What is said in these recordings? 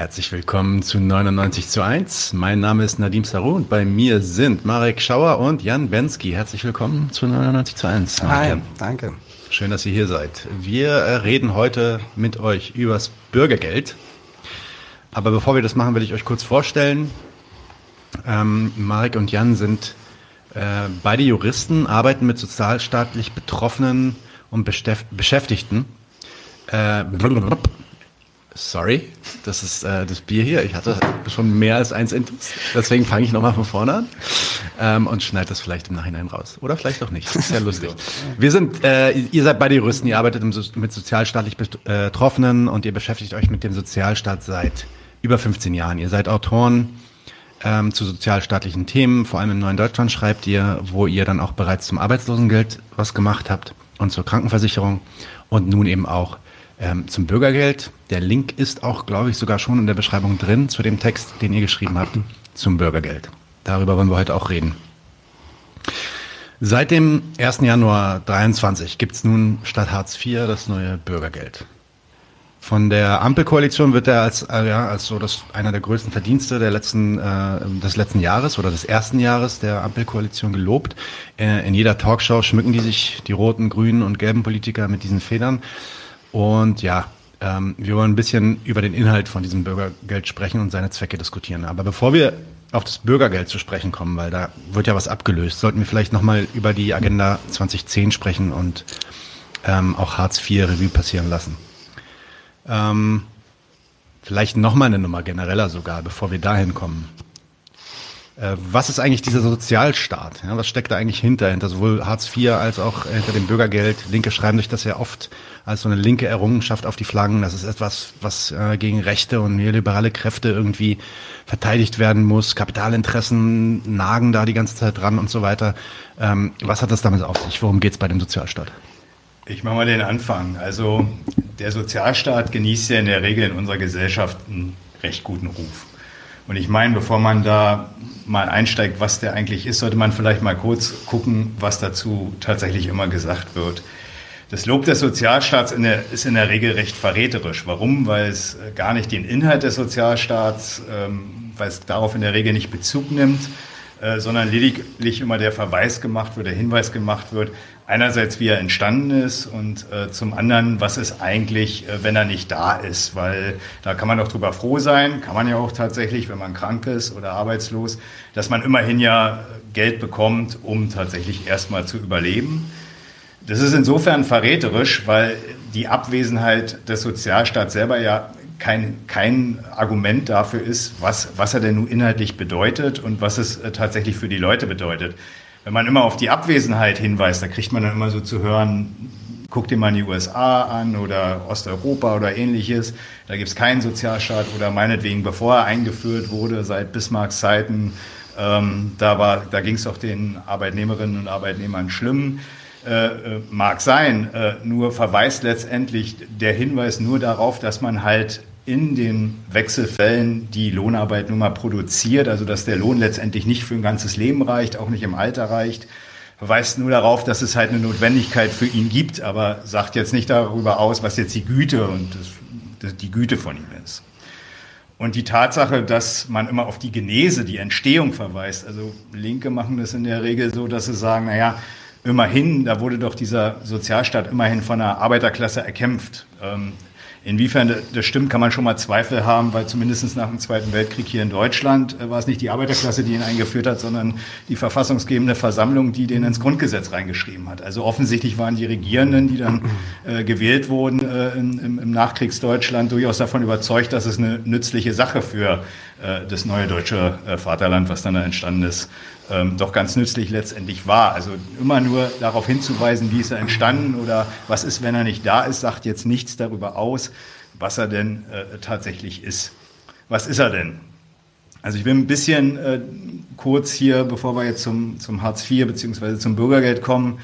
Herzlich willkommen zu 99 zu 1. Mein Name ist Nadim Sarou und bei mir sind Marek Schauer und Jan Bensky. Herzlich willkommen zu 99 zu 1. Hi, danke. Schön, dass ihr hier seid. Wir äh, reden heute mit euch übers Bürgergeld. Aber bevor wir das machen, will ich euch kurz vorstellen. Ähm, Marek und Jan sind äh, beide Juristen, arbeiten mit sozialstaatlich Betroffenen und Beschäftigten. Äh, Sorry, das ist äh, das Bier hier. Ich hatte schon mehr als eins Intus. Deswegen fange ich nochmal von vorne an ähm, und schneide das vielleicht im Nachhinein raus. Oder vielleicht auch nicht. Das ist ja lustig. Wir sind, äh, ihr seid beide Juristen, ihr arbeitet im, mit sozialstaatlich äh, Betroffenen und ihr beschäftigt euch mit dem Sozialstaat seit über 15 Jahren. Ihr seid Autoren ähm, zu sozialstaatlichen Themen, vor allem im Neuen Deutschland schreibt ihr, wo ihr dann auch bereits zum Arbeitslosengeld was gemacht habt und zur Krankenversicherung und nun eben auch ähm, zum Bürgergeld. Der Link ist auch, glaube ich, sogar schon in der Beschreibung drin zu dem Text, den ihr geschrieben habt zum Bürgergeld. Darüber wollen wir heute auch reden. Seit dem 1. Januar 23 gibt es nun statt Hartz IV das neue Bürgergeld. Von der Ampelkoalition wird er als, äh, ja, als so das, einer der größten Verdienste der letzten, äh, des letzten Jahres oder des ersten Jahres der Ampelkoalition gelobt. Äh, in jeder Talkshow schmücken die sich, die roten, grünen und gelben Politiker mit diesen Federn. Und ja, ähm, wir wollen ein bisschen über den Inhalt von diesem Bürgergeld sprechen und seine Zwecke diskutieren. Aber bevor wir auf das Bürgergeld zu sprechen kommen, weil da wird ja was abgelöst, sollten wir vielleicht nochmal über die Agenda 2010 sprechen und ähm, auch Hartz IV Revue passieren lassen. Ähm, vielleicht nochmal eine Nummer genereller sogar, bevor wir dahin kommen. Äh, was ist eigentlich dieser Sozialstaat? Ja, was steckt da eigentlich hinter? Hinter sowohl Hartz IV als auch hinter dem Bürgergeld. Linke schreiben sich das ja oft als so eine linke Errungenschaft auf die Flaggen. Das ist etwas, was äh, gegen rechte und neoliberale Kräfte irgendwie verteidigt werden muss. Kapitalinteressen nagen da die ganze Zeit dran und so weiter. Ähm, was hat das damit auf sich? Worum geht es bei dem Sozialstaat? Ich mache mal den Anfang. Also der Sozialstaat genießt ja in der Regel in unserer Gesellschaft einen recht guten Ruf. Und ich meine, bevor man da mal einsteigt, was der eigentlich ist, sollte man vielleicht mal kurz gucken, was dazu tatsächlich immer gesagt wird. Das Lob des Sozialstaats in der, ist in der Regel recht verräterisch. Warum? Weil es äh, gar nicht den Inhalt des Sozialstaats, ähm, weil es darauf in der Regel nicht Bezug nimmt, äh, sondern lediglich immer der Verweis gemacht wird, der Hinweis gemacht wird, einerseits, wie er entstanden ist und äh, zum anderen, was ist eigentlich, äh, wenn er nicht da ist, weil da kann man doch drüber froh sein, kann man ja auch tatsächlich, wenn man krank ist oder arbeitslos, dass man immerhin ja Geld bekommt, um tatsächlich erstmal zu überleben. Das ist insofern verräterisch, weil die Abwesenheit des Sozialstaats selber ja kein, kein Argument dafür ist, was, was er denn nun inhaltlich bedeutet und was es äh, tatsächlich für die Leute bedeutet wenn man immer auf die Abwesenheit hinweist, da kriegt man dann immer so zu hören, guck dir mal die USA an oder Osteuropa oder ähnliches. Da gibt es keinen Sozialstaat oder meinetwegen, bevor er eingeführt wurde, seit Bismarcks Zeiten, ähm, da, da ging es doch den Arbeitnehmerinnen und Arbeitnehmern schlimm. Äh, äh, mag sein, äh, nur verweist letztendlich der Hinweis nur darauf, dass man halt in den Wechselfällen die Lohnarbeit nun mal produziert, also dass der Lohn letztendlich nicht für ein ganzes Leben reicht, auch nicht im Alter reicht, verweist nur darauf, dass es halt eine Notwendigkeit für ihn gibt, aber sagt jetzt nicht darüber aus, was jetzt die Güte und das, die Güte von ihm ist. Und die Tatsache, dass man immer auf die Genese, die Entstehung verweist, also Linke machen das in der Regel so, dass sie sagen, naja, immerhin, da wurde doch dieser Sozialstaat immerhin von einer Arbeiterklasse erkämpft. Ähm, Inwiefern das stimmt, kann man schon mal Zweifel haben, weil zumindest nach dem Zweiten Weltkrieg hier in Deutschland äh, war es nicht die Arbeiterklasse, die ihn eingeführt hat, sondern die verfassungsgebende Versammlung, die den ins Grundgesetz reingeschrieben hat. Also offensichtlich waren die Regierenden, die dann äh, gewählt wurden äh, im, im Nachkriegsdeutschland, durchaus davon überzeugt, dass es eine nützliche Sache für das neue deutsche äh, Vaterland, was dann da entstanden ist, ähm, doch ganz nützlich letztendlich war. Also immer nur darauf hinzuweisen, wie ist er entstanden oder was ist, wenn er nicht da ist, sagt jetzt nichts darüber aus, was er denn äh, tatsächlich ist. Was ist er denn? Also ich will ein bisschen äh, kurz hier, bevor wir jetzt zum, zum Hartz IV bzw. zum Bürgergeld kommen,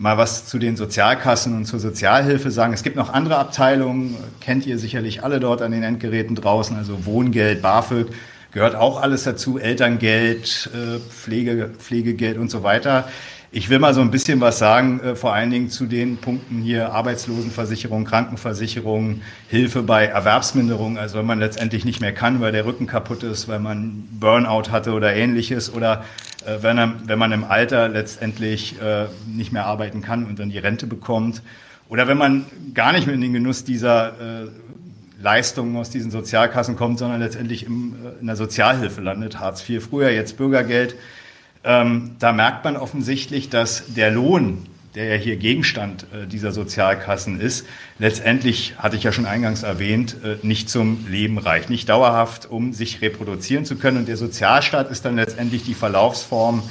mal was zu den Sozialkassen und zur Sozialhilfe sagen. Es gibt noch andere Abteilungen, kennt ihr sicherlich alle dort an den Endgeräten draußen, also Wohngeld, BAföG gehört auch alles dazu, Elterngeld, äh, Pflege, Pflegegeld und so weiter. Ich will mal so ein bisschen was sagen, äh, vor allen Dingen zu den Punkten hier Arbeitslosenversicherung, Krankenversicherung, Hilfe bei Erwerbsminderung. Also wenn man letztendlich nicht mehr kann, weil der Rücken kaputt ist, weil man Burnout hatte oder ähnliches oder äh, wenn, er, wenn man im Alter letztendlich äh, nicht mehr arbeiten kann und dann die Rente bekommt. Oder wenn man gar nicht mehr in den Genuss dieser äh, Leistungen aus diesen Sozialkassen kommt, sondern letztendlich im, äh, in der Sozialhilfe landet, Hartz IV, früher jetzt Bürgergeld. Ähm, da merkt man offensichtlich, dass der Lohn, der ja hier Gegenstand äh, dieser Sozialkassen ist, letztendlich, hatte ich ja schon eingangs erwähnt, äh, nicht zum Leben reicht, nicht dauerhaft, um sich reproduzieren zu können. Und der Sozialstaat ist dann letztendlich die Verlaufsform,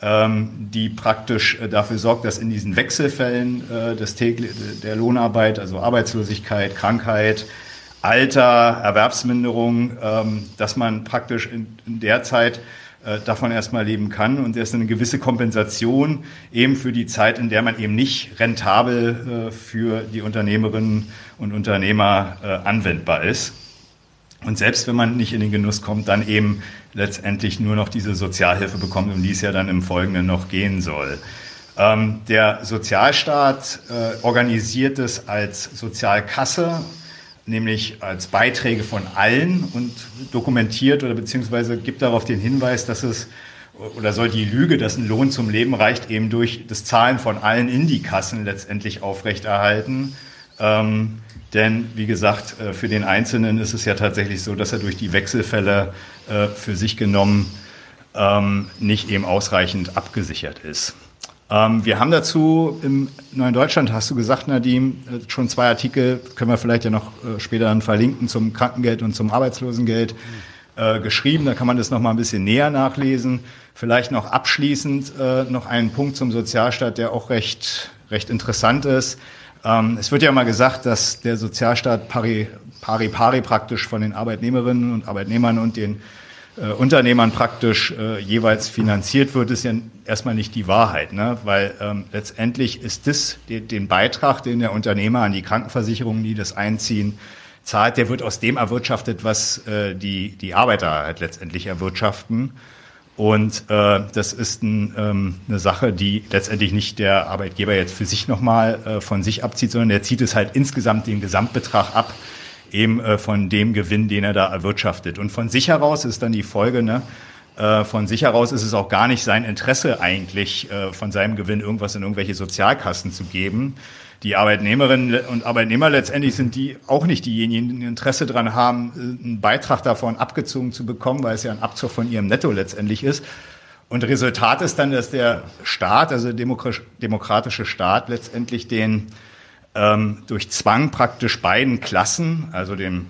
ähm, die praktisch äh, dafür sorgt, dass in diesen Wechselfällen äh, des der Lohnarbeit, also Arbeitslosigkeit, Krankheit, Alter, Erwerbsminderung, ähm, dass man praktisch in, in der Zeit äh, davon erstmal leben kann. Und das ist eine gewisse Kompensation eben für die Zeit, in der man eben nicht rentabel äh, für die Unternehmerinnen und Unternehmer äh, anwendbar ist. Und selbst wenn man nicht in den Genuss kommt, dann eben letztendlich nur noch diese Sozialhilfe bekommt, um die es ja dann im Folgenden noch gehen soll. Ähm, der Sozialstaat äh, organisiert es als Sozialkasse nämlich als Beiträge von allen und dokumentiert oder beziehungsweise gibt darauf den Hinweis, dass es oder soll die Lüge, dass ein Lohn zum Leben reicht, eben durch das Zahlen von allen in die Kassen letztendlich aufrechterhalten. Ähm, denn wie gesagt, äh, für den Einzelnen ist es ja tatsächlich so, dass er durch die Wechselfälle äh, für sich genommen ähm, nicht eben ausreichend abgesichert ist. Ähm, wir haben dazu im Neuen Deutschland, hast du gesagt, Nadim, äh, schon zwei Artikel, können wir vielleicht ja noch äh, später dann verlinken zum Krankengeld und zum Arbeitslosengeld äh, geschrieben. Da kann man das noch mal ein bisschen näher nachlesen. Vielleicht noch abschließend äh, noch einen Punkt zum Sozialstaat, der auch recht, recht interessant ist. Ähm, es wird ja mal gesagt, dass der Sozialstaat pari, pari pari praktisch von den Arbeitnehmerinnen und Arbeitnehmern und den äh, Unternehmern praktisch äh, jeweils finanziert wird, ist ja erstmal nicht die Wahrheit, ne? weil ähm, letztendlich ist das die, den Beitrag, den der Unternehmer an die Krankenversicherungen, die das einziehen, zahlt, der wird aus dem erwirtschaftet, was äh, die, die Arbeiter halt letztendlich erwirtschaften. Und äh, das ist ein, ähm, eine Sache, die letztendlich nicht der Arbeitgeber jetzt für sich nochmal äh, von sich abzieht, sondern der zieht es halt insgesamt den Gesamtbetrag ab, eben äh, von dem Gewinn, den er da erwirtschaftet. Und von sich heraus ist dann die Folge, ne, äh, von sich heraus ist es auch gar nicht sein Interesse eigentlich, äh, von seinem Gewinn irgendwas in irgendwelche Sozialkassen zu geben. Die Arbeitnehmerinnen und Arbeitnehmer letztendlich sind die auch nicht diejenigen, die ein Interesse daran haben, einen Beitrag davon abgezogen zu bekommen, weil es ja ein Abzug von ihrem Netto letztendlich ist. Und Resultat ist dann, dass der Staat, also der demokratische Staat, letztendlich den ähm, durch Zwang praktisch beiden Klassen, also dem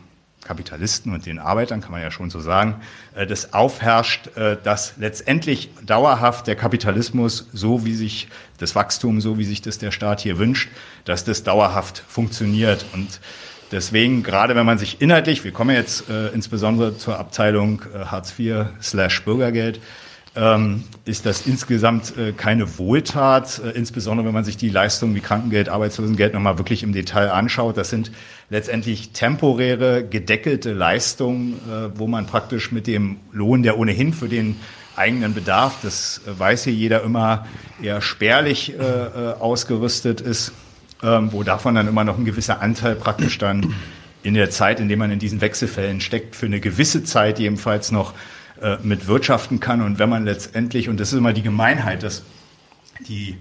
Kapitalisten und den Arbeitern, kann man ja schon so sagen, äh, das aufherrscht, äh, dass letztendlich dauerhaft der Kapitalismus, so wie sich das Wachstum, so wie sich das der Staat hier wünscht, dass das dauerhaft funktioniert. Und deswegen, gerade wenn man sich inhaltlich, wir kommen jetzt äh, insbesondere zur Abteilung äh, Hartz IV slash Bürgergeld, ähm, ist das insgesamt äh, keine Wohltat, äh, insbesondere wenn man sich die Leistungen wie Krankengeld, Arbeitslosengeld nochmal wirklich im Detail anschaut. Das sind letztendlich temporäre, gedeckelte Leistungen, äh, wo man praktisch mit dem Lohn, der ohnehin für den eigenen Bedarf, das äh, weiß hier jeder immer, eher spärlich äh, äh, ausgerüstet ist, ähm, wo davon dann immer noch ein gewisser Anteil praktisch dann in der Zeit, in der man in diesen Wechselfällen steckt, für eine gewisse Zeit jedenfalls noch äh, mit wirtschaften kann. Und wenn man letztendlich, und das ist immer die Gemeinheit, dass die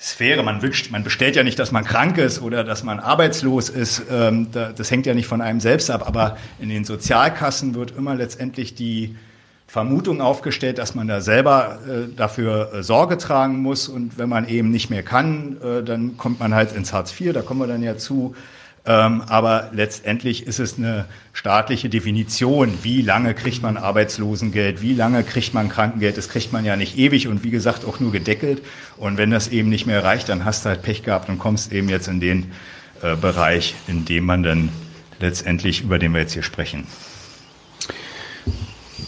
Sphäre, man wünscht, man bestellt ja nicht, dass man krank ist oder dass man arbeitslos ist, ähm, das hängt ja nicht von einem selbst ab, aber in den Sozialkassen wird immer letztendlich die Vermutung aufgestellt, dass man da selber äh, dafür äh, Sorge tragen muss. Und wenn man eben nicht mehr kann, äh, dann kommt man halt ins Hartz IV, da kommen wir dann ja zu, ähm, aber letztendlich ist es eine staatliche Definition, wie lange kriegt man Arbeitslosengeld, wie lange kriegt man Krankengeld. Das kriegt man ja nicht ewig und wie gesagt auch nur gedeckelt. Und wenn das eben nicht mehr reicht, dann hast du halt Pech gehabt und kommst eben jetzt in den äh, Bereich, in dem man dann letztendlich, über den wir jetzt hier sprechen.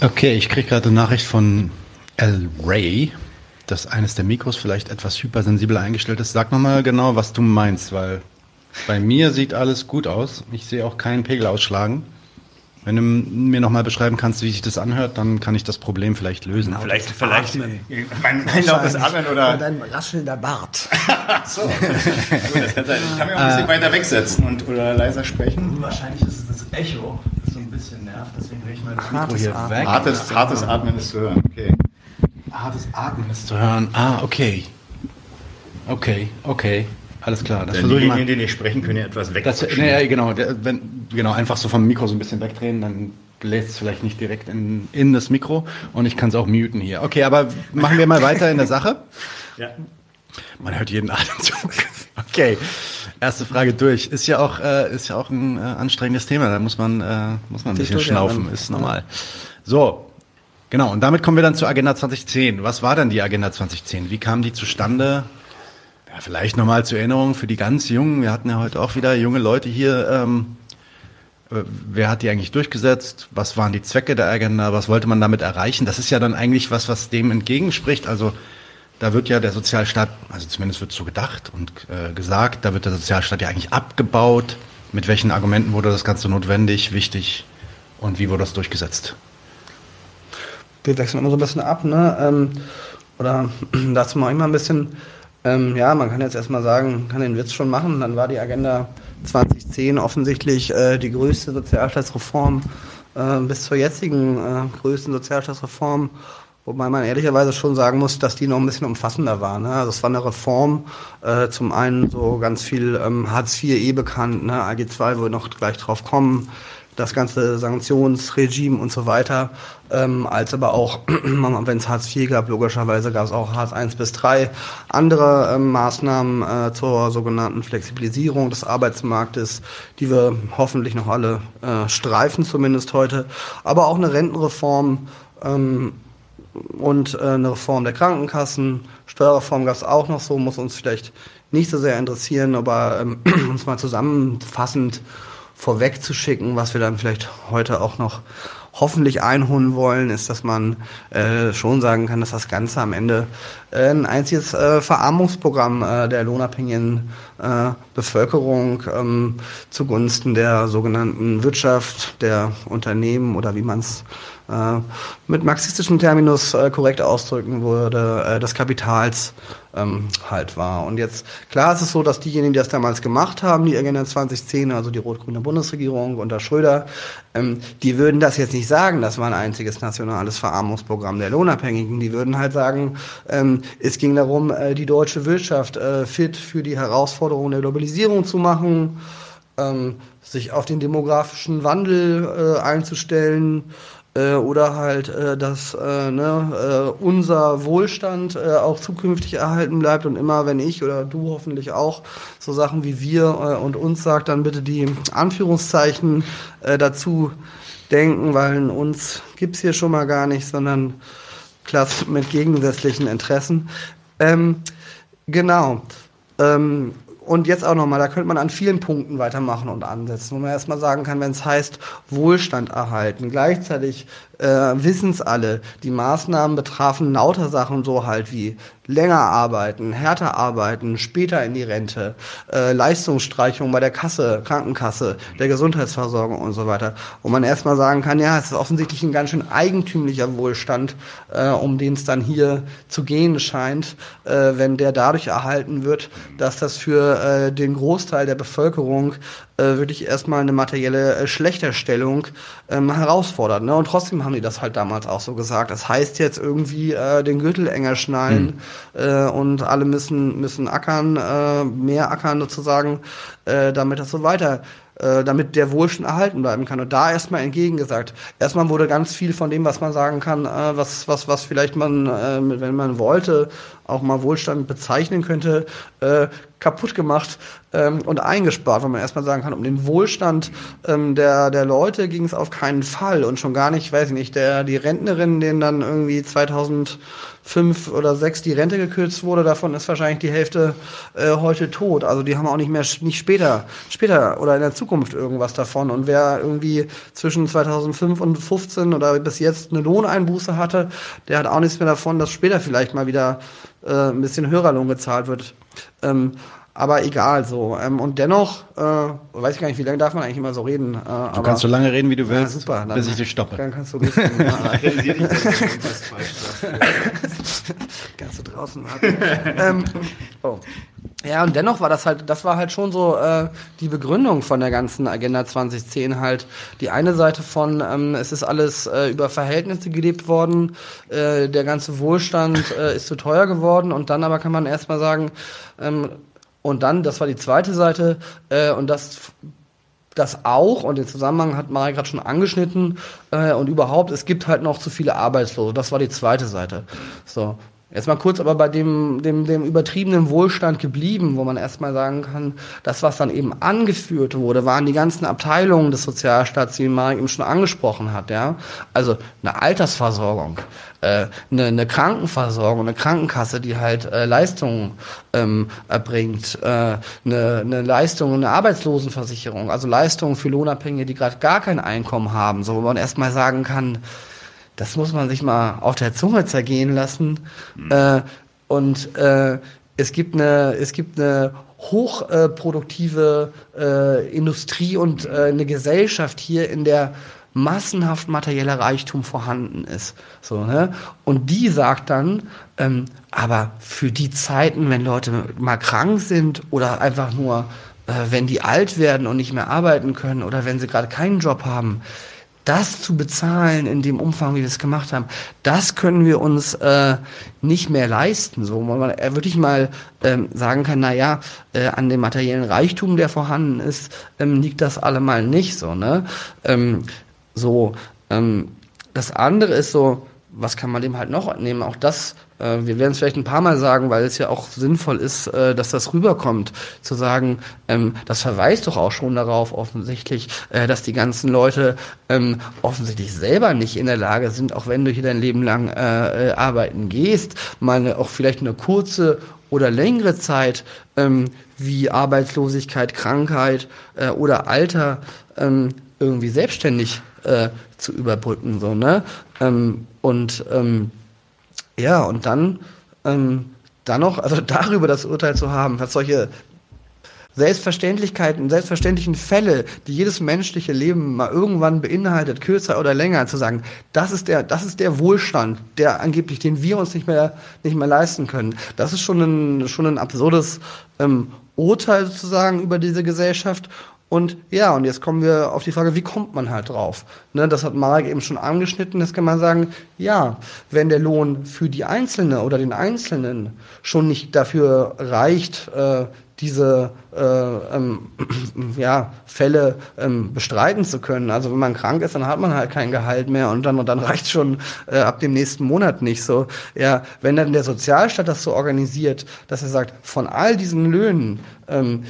Okay, ich kriege gerade eine Nachricht von L. Ray, dass eines der Mikros vielleicht etwas hypersensibel eingestellt ist. Sag nochmal genau, was du meinst, weil bei mir sieht alles gut aus. Ich sehe auch keinen Pegel ausschlagen. Wenn du mir nochmal beschreiben kannst, wie sich das anhört, dann kann ich das Problem vielleicht lösen. Genau, vielleicht, vielleicht mein, mein lautes Atmen oder... Und ein raschelnder Bart. so. Gut, das kann sein. Ich kann mich auch ein bisschen äh, weiter wegsetzen und, oder leiser sprechen. Wahrscheinlich ist es das Echo, das so ein bisschen nervt, deswegen drehe ich mal das Mikro hier Atmen. weg. Hartes, hartes Atmen ist zu hören, okay. Hartes Atmen ist zu hören, ah, okay. Okay, okay. Alles klar. Das versuche ich mal. die nicht sprechen können, etwas weg. Das, nee, genau, der, wenn, genau, einfach so vom Mikro so ein bisschen wegdrehen, dann lädt es vielleicht nicht direkt in, in das Mikro und ich kann es auch muten hier. Okay, aber machen wir mal weiter in der Sache. Ja. Man hört jeden Atemzug. Okay, erste Frage durch. Ist ja auch, äh, ist ja auch ein äh, anstrengendes Thema. Da muss man, äh, muss man ein bisschen schnaufen, ist normal. So, genau. Und damit kommen wir dann zur Agenda 2010. Was war denn die Agenda 2010? Wie kam die zustande? Ja, vielleicht nochmal zur Erinnerung für die ganz Jungen. Wir hatten ja heute auch wieder junge Leute hier. Ähm, äh, wer hat die eigentlich durchgesetzt? Was waren die Zwecke der Agenda? Was wollte man damit erreichen? Das ist ja dann eigentlich was, was dem entgegenspricht. Also da wird ja der Sozialstaat, also zumindest wird so gedacht und äh, gesagt, da wird der Sozialstaat ja eigentlich abgebaut. Mit welchen Argumenten wurde das Ganze notwendig, wichtig und wie wurde das durchgesetzt? Wir wechseln immer so ein bisschen ab, ne? Ähm, oder dazu mal ein bisschen ähm, ja, man kann jetzt erstmal sagen, kann den Witz schon machen. Dann war die Agenda 2010 offensichtlich äh, die größte Sozialstaatsreform äh, bis zur jetzigen äh, größten Sozialstaatsreform. Wobei man ehrlicherweise schon sagen muss, dass die noch ein bisschen umfassender war. Ne? Also es war eine Reform, äh, zum einen so ganz viel ähm, Hartz IV eh bekannt, ne? AG II, wo wir noch gleich drauf kommen, das ganze Sanktionsregime und so weiter, ähm, als aber auch, wenn es Hartz IV gab, logischerweise gab es auch Hartz I bis III, andere ähm, Maßnahmen äh, zur sogenannten Flexibilisierung des Arbeitsmarktes, die wir hoffentlich noch alle äh, streifen, zumindest heute, aber auch eine Rentenreform ähm, und äh, eine Reform der Krankenkassen, Steuerreform gab es auch noch so, muss uns vielleicht nicht so sehr interessieren, aber ähm, uns mal zusammenfassend vorwegzuschicken, was wir dann vielleicht heute auch noch hoffentlich einholen wollen, ist, dass man äh, schon sagen kann, dass das Ganze am Ende äh, ein einziges äh, Verarmungsprogramm äh, der lohnabhängigen äh, Bevölkerung ähm, zugunsten der sogenannten Wirtschaft, der Unternehmen oder wie man es äh, mit marxistischem Terminus äh, korrekt ausdrücken würde, äh, des Kapitals ähm, halt war. Und jetzt, klar ist es so, dass diejenigen, die das damals gemacht haben, die Agenda 2010, also die rot-grüne Bundesregierung unter Schröder, ähm, die würden das jetzt nicht sagen, das war ein einziges nationales Verarmungsprogramm der Lohnabhängigen. Die würden halt sagen, ähm, es ging darum, äh, die deutsche Wirtschaft äh, fit für die Herausforderungen der Globalisierung zu machen, ähm, sich auf den demografischen Wandel äh, einzustellen, äh, oder halt, äh, dass äh, ne, äh, unser Wohlstand äh, auch zukünftig erhalten bleibt und immer, wenn ich oder du hoffentlich auch so Sachen wie wir äh, und uns sagt, dann bitte die Anführungszeichen äh, dazu denken, weil in uns gibt's hier schon mal gar nicht, sondern Klasse mit gegensätzlichen Interessen. Ähm, genau. Ähm, und jetzt auch nochmal, da könnte man an vielen Punkten weitermachen und ansetzen, wo man erstmal sagen kann, wenn es heißt, Wohlstand erhalten. Gleichzeitig äh, wissen es alle, die Maßnahmen betrafen lauter Sachen so halt wie länger arbeiten, härter arbeiten, später in die Rente, äh, Leistungsstreichung bei der Kasse, Krankenkasse, der Gesundheitsversorgung und so weiter. Wo man erstmal sagen kann, ja, es ist offensichtlich ein ganz schön eigentümlicher Wohlstand, äh, um den es dann hier zu gehen scheint, äh, wenn der dadurch erhalten wird, dass das für äh, den Großteil der Bevölkerung äh, wirklich erstmal eine materielle äh, Schlechterstellung ähm, herausfordert. Ne? Und trotzdem haben die das halt damals auch so gesagt. Das heißt jetzt irgendwie äh, den Gürtel enger schnallen mhm. äh, und alle müssen, müssen ackern, äh, mehr ackern sozusagen, äh, damit das so weiter äh, damit der Wohlstand erhalten bleiben kann. Und da erstmal entgegengesagt. Erstmal wurde ganz viel von dem, was man sagen kann, äh, was, was, was vielleicht man, äh, wenn man wollte, auch mal Wohlstand bezeichnen könnte, äh, kaputt gemacht ähm, und eingespart, weil man erstmal sagen kann, um den Wohlstand ähm, der, der Leute ging es auf keinen Fall und schon gar nicht, weiß ich nicht, der, die Rentnerin, denen dann irgendwie 2005 oder 6 die Rente gekürzt wurde, davon ist wahrscheinlich die Hälfte äh, heute tot. Also die haben auch nicht mehr, nicht später, später oder in der Zukunft irgendwas davon. Und wer irgendwie zwischen 2005 und 15 oder bis jetzt eine Lohneinbuße hatte, der hat auch nichts mehr davon, dass später vielleicht mal wieder äh, ein bisschen höherer Lohn gezahlt wird. Ähm, aber egal so. Ähm, und dennoch, äh, weiß ich gar nicht, wie lange darf man eigentlich immer so reden. Äh, Du aber, kannst so lange reden, wie du willst, ja, super, dann, bis ich dich stoppe. Dann kannst du sagst. kannst du draußen warten. ähm, oh. Ja, und dennoch war das halt, das war halt schon so äh, die Begründung von der ganzen Agenda 2010 halt. Die eine Seite von, ähm, es ist alles äh, über Verhältnisse gelebt worden, äh, der ganze Wohlstand äh, ist zu teuer geworden und dann aber kann man erstmal sagen, ähm, und dann, das war die zweite Seite, äh, und das das auch, und den Zusammenhang hat Mari gerade schon angeschnitten, äh, und überhaupt, es gibt halt noch zu viele Arbeitslose. Das war die zweite Seite. So. Jetzt mal kurz aber bei dem, dem, dem übertriebenen Wohlstand geblieben, wo man erstmal sagen kann, das, was dann eben angeführt wurde, waren die ganzen Abteilungen des Sozialstaats, die Marek eben schon angesprochen hat, ja. Also eine Altersversorgung, äh, eine, eine Krankenversorgung, eine Krankenkasse, die halt äh, Leistungen ähm, erbringt, äh, eine, eine Leistung, eine Arbeitslosenversicherung, also Leistungen für Lohnabhängige, die gerade gar kein Einkommen haben, so wo man erstmal sagen kann, das muss man sich mal auf der Zunge zergehen lassen. Äh, und äh, es gibt eine, es gibt eine hochproduktive äh, Industrie und äh, eine Gesellschaft hier, in der massenhaft materieller Reichtum vorhanden ist. So, ne? Und die sagt dann, ähm, aber für die Zeiten, wenn Leute mal krank sind oder einfach nur, äh, wenn die alt werden und nicht mehr arbeiten können oder wenn sie gerade keinen Job haben, das zu bezahlen in dem Umfang, wie wir es gemacht haben, das können wir uns äh, nicht mehr leisten. So, man äh, wirklich mal ähm, sagen kann, na ja, äh, an dem materiellen Reichtum, der vorhanden ist, ähm, liegt das allemal nicht so. Ne? Ähm, so, ähm, das andere ist so, was kann man dem halt noch entnehmen? Auch das, äh, wir werden es vielleicht ein paar Mal sagen, weil es ja auch sinnvoll ist, äh, dass das rüberkommt, zu sagen, ähm, das verweist doch auch schon darauf offensichtlich, äh, dass die ganzen Leute ähm, offensichtlich selber nicht in der Lage sind, auch wenn du hier dein Leben lang äh, äh, arbeiten gehst, mal eine, auch vielleicht eine kurze oder längere Zeit ähm, wie Arbeitslosigkeit, Krankheit äh, oder Alter ähm, irgendwie selbstständig äh, zu überbrücken, so, ne? Ähm, und ähm, ja, und dann, ähm, dann noch, also darüber das Urteil zu haben, was solche Selbstverständlichkeiten, selbstverständlichen Fälle, die jedes menschliche Leben mal irgendwann beinhaltet, kürzer oder länger, zu sagen, das ist der, das ist der Wohlstand, der angeblich, den wir uns nicht mehr, nicht mehr leisten können. Das ist schon ein, schon ein absurdes ähm, Urteil sozusagen über diese Gesellschaft. Und ja, und jetzt kommen wir auf die Frage, wie kommt man halt drauf? Ne, das hat Marek eben schon angeschnitten, das kann man sagen, ja, wenn der Lohn für die Einzelne oder den Einzelnen schon nicht dafür reicht, äh, diese äh, ähm, ja, Fälle ähm, bestreiten zu können. Also wenn man krank ist, dann hat man halt kein Gehalt mehr und dann, und dann reicht schon äh, ab dem nächsten Monat nicht so. Ja, wenn dann der Sozialstaat das so organisiert, dass er sagt, von all diesen Löhnen, ähm,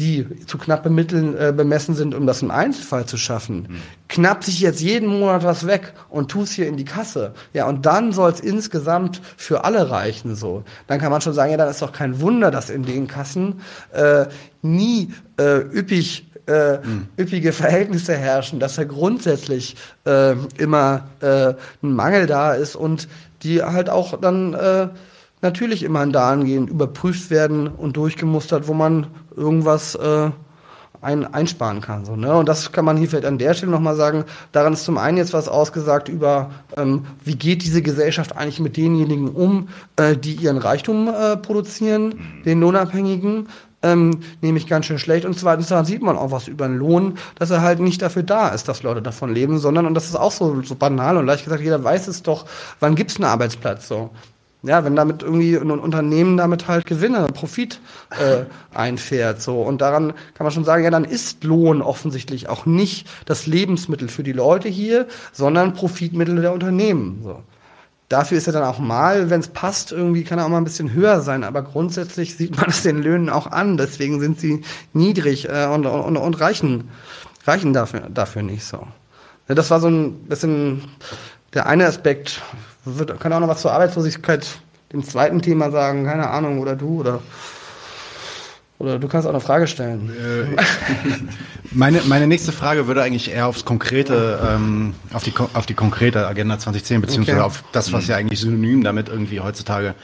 die zu knappe Mitteln äh, bemessen sind, um das im Einzelfall zu schaffen. Mhm. Knapp sich jetzt jeden Monat was weg und tu es hier in die Kasse. Ja, und dann soll es insgesamt für alle reichen so. Dann kann man schon sagen, ja, dann ist doch kein Wunder, dass in den Kassen äh, nie äh, üppig äh, mhm. üppige Verhältnisse herrschen, dass da grundsätzlich äh, immer äh, ein Mangel da ist und die halt auch dann äh, natürlich immer dahingehend überprüft werden und durchgemustert, wo man irgendwas äh, ein, einsparen kann. So, ne? Und das kann man hier vielleicht an der Stelle nochmal sagen. Daran ist zum einen jetzt was ausgesagt über, ähm, wie geht diese Gesellschaft eigentlich mit denjenigen um, äh, die ihren Reichtum äh, produzieren, den Lohnabhängigen. Ähm, nämlich ganz schön schlecht. Und zweitens daran sieht man auch was über den Lohn, dass er halt nicht dafür da ist, dass Leute davon leben, sondern, und das ist auch so, so banal und leicht gesagt, jeder weiß es doch, wann gibt's einen Arbeitsplatz so? Ja, wenn damit irgendwie ein Unternehmen damit halt Gewinne, Profit äh, einfährt, so und daran kann man schon sagen, ja, dann ist Lohn offensichtlich auch nicht das Lebensmittel für die Leute hier, sondern Profitmittel der Unternehmen. So. Dafür ist er dann auch mal, wenn es passt, irgendwie kann er auch mal ein bisschen höher sein, aber grundsätzlich sieht man es den Löhnen auch an. Deswegen sind sie niedrig äh, und, und, und reichen, reichen dafür, dafür nicht so. Ja, das war so ein bisschen der eine Aspekt, wird, kann auch noch was zur Arbeitslosigkeit, dem zweiten Thema sagen, keine Ahnung, oder du, oder? Oder du kannst auch eine Frage stellen. Äh, meine, meine nächste Frage würde eigentlich eher aufs konkrete, ähm, auf, die, auf die konkrete Agenda 2010, beziehungsweise okay. auf das, was ja eigentlich synonym damit irgendwie heutzutage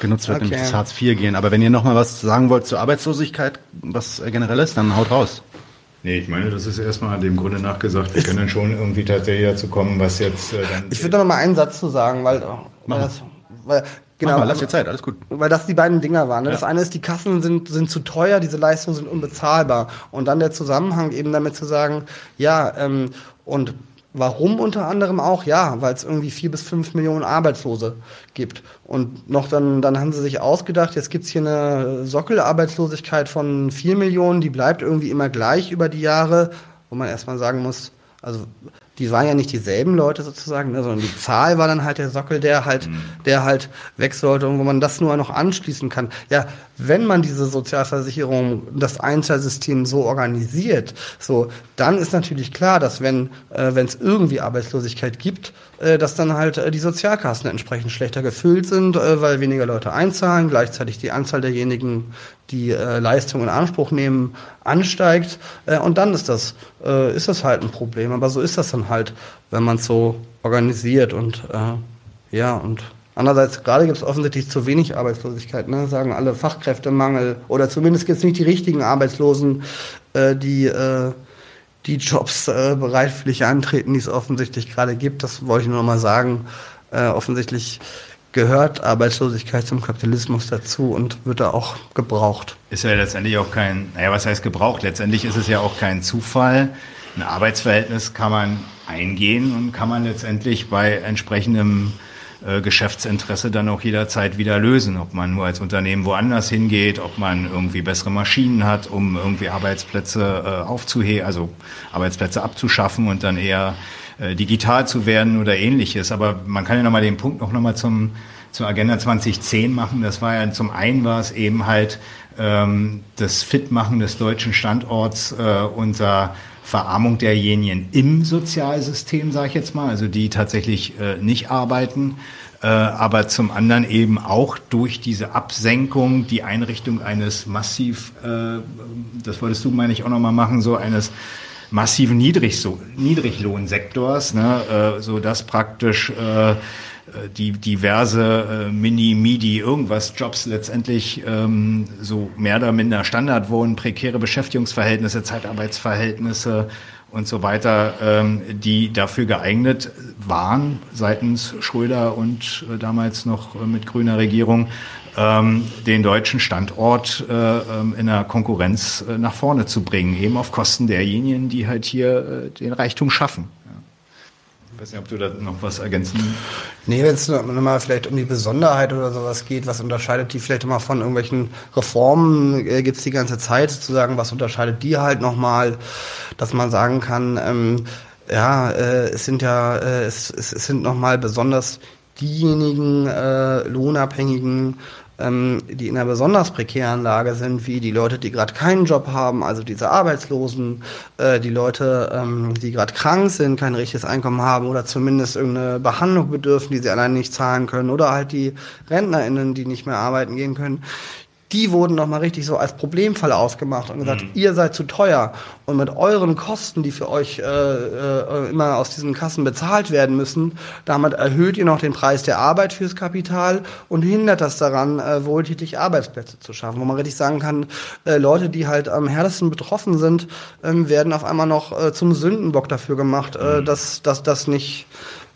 genutzt wird, okay. nämlich das Hartz IV gehen. Aber wenn ihr noch mal was sagen wollt zur Arbeitslosigkeit, was generell ist, dann haut raus. Nee, ich meine, das ist erstmal dem Grunde nachgesagt. Wir können schon irgendwie tatsächlich dazu kommen, was jetzt äh, dann. Ich würde noch mal einen Satz zu sagen, weil, weil, das, weil Genau, Mach mal, lass dir Zeit, alles gut. Weil das die beiden Dinger waren. Ne? Ja. Das eine ist, die Kassen sind, sind zu teuer, diese Leistungen sind unbezahlbar. Und dann der Zusammenhang eben damit zu sagen, ja, ähm, und Warum unter anderem auch? Ja, weil es irgendwie vier bis fünf Millionen Arbeitslose gibt. Und noch dann, dann haben sie sich ausgedacht, jetzt gibt's hier eine Sockelarbeitslosigkeit von vier Millionen, die bleibt irgendwie immer gleich über die Jahre, wo man erstmal sagen muss, also die waren ja nicht dieselben Leute sozusagen, ne, sondern die Zahl war dann halt der Sockel, der halt, mhm. der halt weg sollte und wo man das nur noch anschließen kann. Ja, wenn man diese Sozialversicherung, das Einzahlsystem so organisiert, so, dann ist natürlich klar, dass wenn äh, wenn es irgendwie Arbeitslosigkeit gibt, dass dann halt äh, die Sozialkassen entsprechend schlechter gefüllt sind, äh, weil weniger Leute einzahlen, gleichzeitig die Anzahl derjenigen, die äh, Leistung in Anspruch nehmen, ansteigt äh, und dann ist das äh, ist das halt ein Problem. Aber so ist das dann halt, wenn man es so organisiert und äh, ja und Andererseits, gerade gibt es offensichtlich zu wenig Arbeitslosigkeit, ne? sagen alle Fachkräftemangel oder zumindest gibt es nicht die richtigen Arbeitslosen, äh, die äh, die Jobs äh, bereitwillig antreten, die es offensichtlich gerade gibt. Das wollte ich nur noch mal sagen. Äh, offensichtlich gehört Arbeitslosigkeit zum Kapitalismus dazu und wird da auch gebraucht. Ist ja letztendlich auch kein, naja, was heißt gebraucht? Letztendlich ist es ja auch kein Zufall. Ein Arbeitsverhältnis kann man eingehen und kann man letztendlich bei entsprechendem äh, Geschäftsinteresse dann auch jederzeit wieder lösen. Ob man nur als Unternehmen woanders hingeht, ob man irgendwie bessere Maschinen hat, um irgendwie Arbeitsplätze äh, aufzuheben, also Arbeitsplätze abzuschaffen und dann eher äh, digital zu werden oder ähnliches. Aber man kann ja nochmal den Punkt noch nochmal zum zur Agenda 2010 machen. Das war ja zum einen war es eben halt ähm, das Fitmachen des deutschen Standorts äh, unter Verarmung derjenigen im Sozialsystem, sage ich jetzt mal, also die tatsächlich äh, nicht arbeiten, äh, aber zum anderen eben auch durch diese Absenkung die Einrichtung eines massiv, äh, das wolltest du, meine ich, auch nochmal machen, so eines massiven Niedrig Niedriglohnsektors, ne, äh, so dass praktisch äh, die diverse äh, Mini, Midi, irgendwas Jobs letztendlich ähm, so mehr oder minder Standard wurden, prekäre Beschäftigungsverhältnisse, Zeitarbeitsverhältnisse und so weiter, ähm, die dafür geeignet waren seitens Schröder und äh, damals noch äh, mit grüner Regierung, ähm, den deutschen Standort äh, ähm, in der Konkurrenz äh, nach vorne zu bringen, eben auf Kosten derjenigen, die halt hier den Reichtum schaffen. Ich weiß nicht, ob du da noch was ergänzen Nee, wenn es nochmal vielleicht um die Besonderheit oder sowas geht, was unterscheidet die vielleicht immer von irgendwelchen Reformen, äh, gibt es die ganze Zeit sozusagen, was unterscheidet die halt nochmal, dass man sagen kann, ähm, ja, äh, es sind ja, äh, es, es, es sind nochmal besonders diejenigen äh, Lohnabhängigen ähm, die in einer besonders prekären Lage sind, wie die Leute, die gerade keinen Job haben, also diese Arbeitslosen, äh, die Leute, ähm, die gerade krank sind, kein richtiges Einkommen haben oder zumindest irgendeine Behandlung bedürfen, die sie allein nicht zahlen können, oder halt die RentnerInnen, die nicht mehr arbeiten gehen können die wurden nochmal richtig so als Problemfall ausgemacht und gesagt, mhm. ihr seid zu teuer und mit euren Kosten, die für euch äh, äh, immer aus diesen Kassen bezahlt werden müssen, damit erhöht ihr noch den Preis der Arbeit fürs Kapital und hindert das daran, äh, wohltätig Arbeitsplätze zu schaffen. Wo man richtig sagen kann, äh, Leute, die halt am härtesten betroffen sind, ähm, werden auf einmal noch äh, zum Sündenbock dafür gemacht, äh, mhm. dass, dass das nicht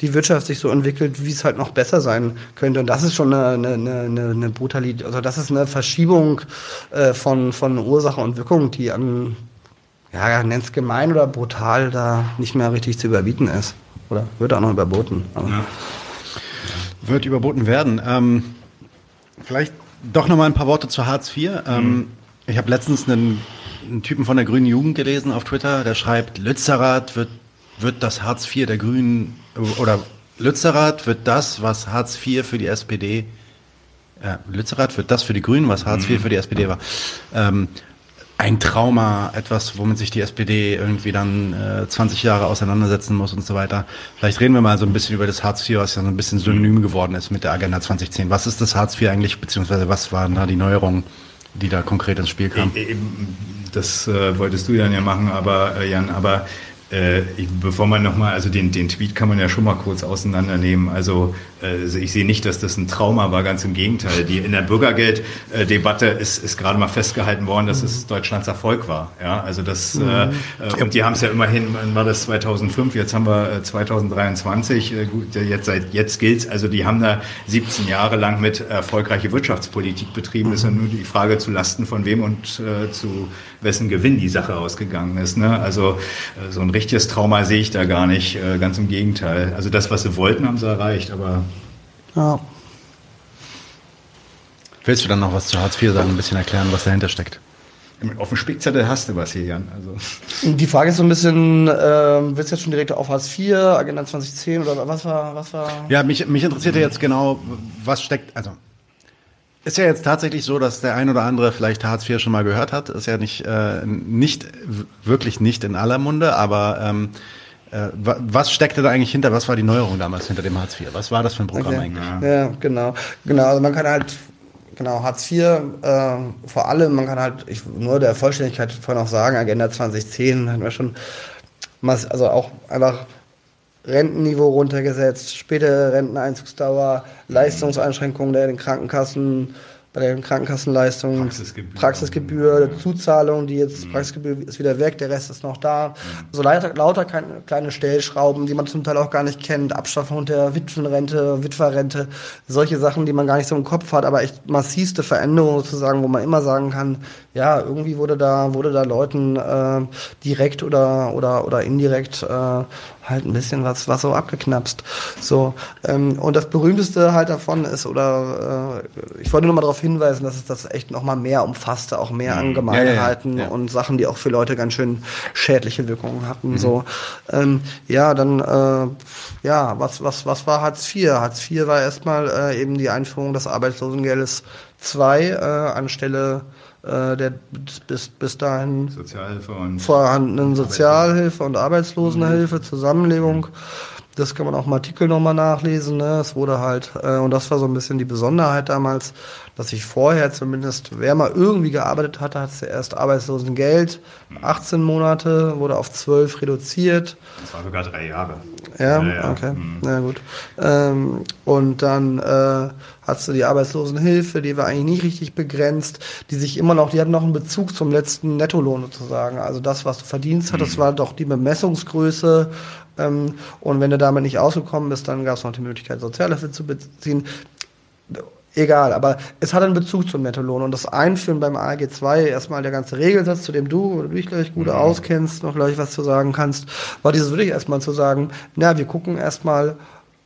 die Wirtschaft sich so entwickelt, wie es halt noch besser sein könnte. Und das ist schon eine, eine, eine, eine Brutalität, also das ist eine Verschiebung äh, von, von Ursache und Wirkung, die an, ja, nennt es gemein oder brutal, da nicht mehr richtig zu überbieten ist. Oder wird auch noch überboten. Ja. Wird überboten werden. Ähm, vielleicht doch noch mal ein paar Worte zu Hartz IV. Ähm, mhm. Ich habe letztens einen, einen Typen von der Grünen Jugend gelesen auf Twitter, der schreibt, Lützerath wird, wird das Hartz IV der Grünen oder Lützerath wird das, was Hartz IV für die SPD, äh, Lützerath wird das für die Grünen, was Hartz IV mhm. für die SPD war. Ähm, ein Trauma, etwas, womit sich die SPD irgendwie dann äh, 20 Jahre auseinandersetzen muss und so weiter. Vielleicht reden wir mal so ein bisschen über das Hartz IV, was ja so ein bisschen synonym geworden ist mit der Agenda 2010. Was ist das Hartz IV eigentlich, beziehungsweise was waren da die Neuerungen die da konkret ins Spiel kamen. E, das äh, wolltest du dann ja machen, aber äh, Jan, aber äh, bevor man nochmal, also den, den Tweet kann man ja schon mal kurz auseinandernehmen. Also äh, ich sehe nicht, dass das ein Trauma war, ganz im Gegenteil. Die in der Bürgergelddebatte ist, ist gerade mal festgehalten worden, dass es Deutschlands Erfolg war. Ja, also das mhm. äh, und die haben es ja immerhin, wann war das 2005? Jetzt haben wir 2023. Äh, gut, jetzt seit jetzt gilt's. Also die haben da 17 Jahre lang mit erfolgreiche Wirtschaftspolitik betrieben. Mhm. Ist ja nur die Frage zu Lasten von wem und äh, zu wessen Gewinn die Sache ausgegangen ist. Ne? Also äh, so ein richtiges Trauma sehe ich da gar nicht. Äh, ganz im Gegenteil. Also das, was sie wollten, haben sie erreicht. Aber ja. Willst du dann noch was zu Hartz IV sagen, ein bisschen erklären, was dahinter steckt? Auf dem Spickzettel hast du was hier, Jan. Also. Die Frage ist so ein bisschen, äh, willst du jetzt schon direkt auf Hartz IV, Agenda 2010 oder was war, was war? Ja, mich, mich interessiert ja jetzt genau, was steckt, also ist ja jetzt tatsächlich so, dass der ein oder andere vielleicht Hartz IV schon mal gehört hat. Ist ja nicht, äh, nicht wirklich nicht in aller Munde, aber ähm, äh, was steckte da eigentlich hinter? Was war die Neuerung damals hinter dem Hartz IV? Was war das für ein Programm okay. eigentlich? Ja, genau. Genau, also man kann halt, genau, Hartz IV, äh, vor allem, man kann halt, ich, nur der Vollständigkeit vorhin auch sagen, Agenda 2010 hatten wir schon, also auch einfach Rentenniveau runtergesetzt, spätere Renteneinzugsdauer, Leistungseinschränkungen der den Krankenkassen, bei den Krankenkassenleistungen, Praxisgebühr, Praxisgebühr Zuzahlung, die jetzt, mhm. Praxisgebühr ist wieder weg, der Rest ist noch da. Mhm. So lauter, lauter kleine Stellschrauben, die man zum Teil auch gar nicht kennt, Abschaffung der Witwenrente, Witwerrente, solche Sachen, die man gar nicht so im Kopf hat, aber echt massivste Veränderungen sozusagen, wo man immer sagen kann, ja, irgendwie wurde da, wurde da Leuten äh, direkt oder, oder, oder indirekt äh, halt ein bisschen was, was so abgeknapst. So, ähm, und das berühmteste halt davon ist, oder äh, ich wollte nur mal darauf hinweisen, dass es das echt noch mal mehr umfasste, auch mehr mhm. Angemeinheiten ja, ja, ja. und Sachen, die auch für Leute ganz schön schädliche Wirkungen hatten. Mhm. So, ähm, ja, dann äh, ja, was, was, was war Hartz IV? Hartz IV war erstmal äh, eben die Einführung des Arbeitslosengeldes 2 äh, anstelle der bis, bis dahin Sozialhilfe und vorhandenen Sozialhilfe und Arbeitslosenhilfe, mhm. Zusammenlegung. Das kann man auch im Artikel nochmal nachlesen. Ne? Es wurde halt, äh, und das war so ein bisschen die Besonderheit damals, dass ich vorher zumindest, wer mal irgendwie gearbeitet hatte, hat zuerst Arbeitslosengeld, 18 mhm. Monate, wurde auf 12 reduziert. Das war sogar drei Jahre. Ja, ja, ja. okay, mhm. na gut. Ähm, und dann äh, hast du die Arbeitslosenhilfe, die war eigentlich nicht richtig begrenzt, die sich immer noch, die hat noch einen Bezug zum letzten Nettolohn sozusagen. Also das, was du verdienst, mhm. das war doch die Bemessungsgröße. Ähm, und wenn du damit nicht ausgekommen bist, dann gab es noch die Möglichkeit, Sozialhilfe zu beziehen. Egal, aber es hat einen Bezug zum Nettolohn und das Einführen beim ALG 2, erstmal der ganze Regelsatz, zu dem du oder du dich gleich gut mhm. auskennst, noch gleich was zu sagen kannst, war dieses wirklich erstmal zu sagen, na, wir gucken erstmal,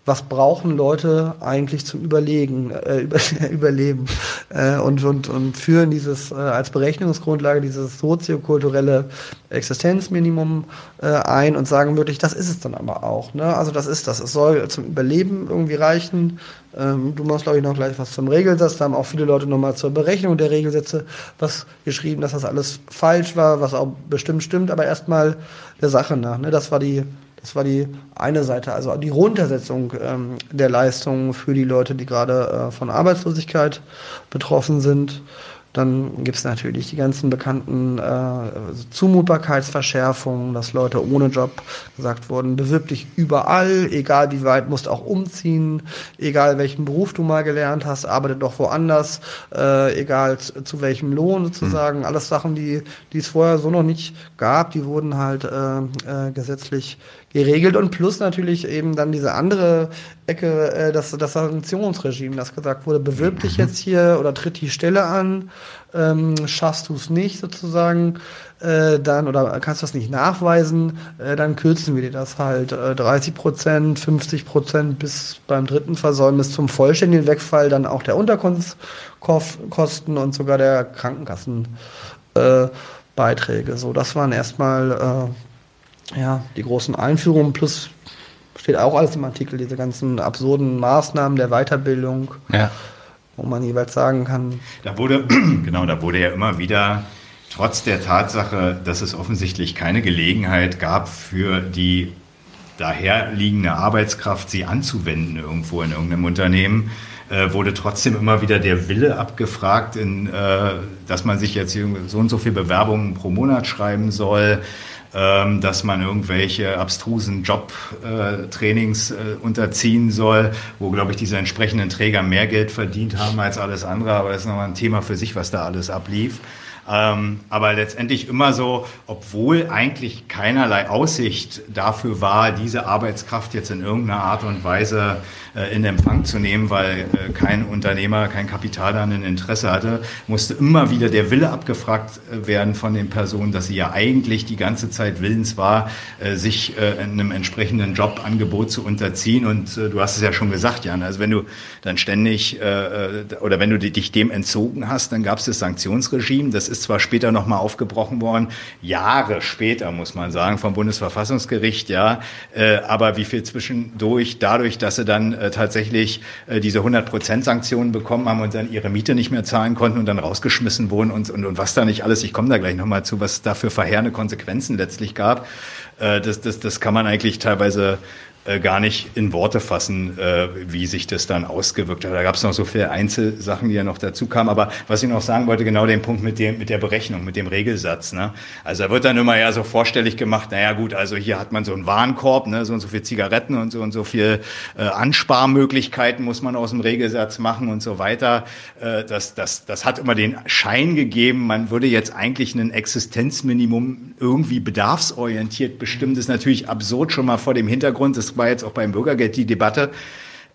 was brauchen Leute eigentlich zum Überlegen, äh, über, Überleben äh, und, und, und führen dieses äh, als Berechnungsgrundlage dieses soziokulturelle Existenzminimum äh, ein und sagen wirklich, das ist es dann aber auch. Ne? Also das ist das. Es soll zum Überleben irgendwie reichen. Ähm, du machst, glaube ich, noch gleich was zum Regelsatz. Da haben auch viele Leute nochmal zur Berechnung der Regelsätze was geschrieben, dass das alles falsch war, was auch bestimmt stimmt, aber erstmal der Sache nach. Ne? Das war die das war die eine Seite, also die Runtersetzung ähm, der Leistungen für die Leute, die gerade äh, von Arbeitslosigkeit betroffen sind. Dann gibt es natürlich die ganzen bekannten äh, Zumutbarkeitsverschärfungen, dass Leute ohne Job gesagt wurden, bewirb dich überall, egal wie weit, musst auch umziehen, egal welchen Beruf du mal gelernt hast, arbeite doch woanders, äh, egal zu, zu, welchem Lohn sozusagen. Mhm. Alles Sachen, die, die es vorher so noch nicht gab, die wurden halt äh, äh, gesetzlich geregelt und plus natürlich eben dann diese andere Ecke, äh, das, das Sanktionsregime, das gesagt wurde, bewirb dich mhm. jetzt hier oder tritt die Stelle an, ähm, schaffst du es nicht sozusagen, äh, dann oder kannst du das nicht nachweisen, äh, dann kürzen wir dir das halt äh, 30 Prozent, 50 Prozent bis beim dritten Versäumnis zum vollständigen Wegfall dann auch der Unterkunftskosten und sogar der Krankenkassenbeiträge. So, das waren erstmal äh, ja, die großen Einführungen plus steht auch alles im Artikel, diese ganzen absurden Maßnahmen der Weiterbildung, ja. wo man jeweils sagen kann. Da wurde, genau, da wurde ja immer wieder, trotz der Tatsache, dass es offensichtlich keine Gelegenheit gab für die daherliegende Arbeitskraft, sie anzuwenden irgendwo in irgendeinem Unternehmen, äh, wurde trotzdem immer wieder der Wille abgefragt, in, äh, dass man sich jetzt so und so viele Bewerbungen pro Monat schreiben soll dass man irgendwelche abstrusen Jobtrainings äh, äh, unterziehen soll, wo, glaube ich, diese entsprechenden Träger mehr Geld verdient haben als alles andere. Aber das ist nochmal ein Thema für sich, was da alles ablief. Ähm, aber letztendlich immer so, obwohl eigentlich keinerlei Aussicht dafür war, diese Arbeitskraft jetzt in irgendeiner Art und Weise äh, in Empfang zu nehmen, weil äh, kein Unternehmer, kein Kapital daran ein Interesse hatte, musste immer wieder der Wille abgefragt äh, werden von den Personen, dass sie ja eigentlich die ganze Zeit willens war, äh, sich äh, einem entsprechenden Jobangebot zu unterziehen. Und äh, du hast es ja schon gesagt, Jan, also wenn du dann ständig oder wenn du dich dem entzogen hast, dann gab es das Sanktionsregime. Das ist ist zwar später nochmal aufgebrochen worden, Jahre später, muss man sagen, vom Bundesverfassungsgericht, ja, äh, aber wie viel zwischendurch, dadurch, dass sie dann äh, tatsächlich äh, diese 100%-Sanktionen bekommen haben und dann ihre Miete nicht mehr zahlen konnten und dann rausgeschmissen wurden und, und, und was da nicht alles, ich komme da gleich nochmal zu, was da für verheerende Konsequenzen letztlich gab, äh, das, das, das kann man eigentlich teilweise äh, gar nicht in Worte fassen, äh, wie sich das dann ausgewirkt hat. Da gab es noch so viele Einzelsachen, die ja noch dazu kamen. Aber was ich noch sagen wollte, genau den Punkt mit, dem, mit der Berechnung, mit dem Regelsatz. Ne? Also da wird dann immer ja so vorstellig gemacht, naja gut, also hier hat man so einen Warenkorb, ne, so und so viel Zigaretten und so und so viel äh, Ansparmöglichkeiten muss man aus dem Regelsatz machen und so weiter. Äh, das, das, das hat immer den Schein gegeben, man würde jetzt eigentlich ein Existenzminimum irgendwie bedarfsorientiert bestimmen. Das ist natürlich absurd schon mal vor dem Hintergrund, war jetzt auch beim Bürgergeld die Debatte,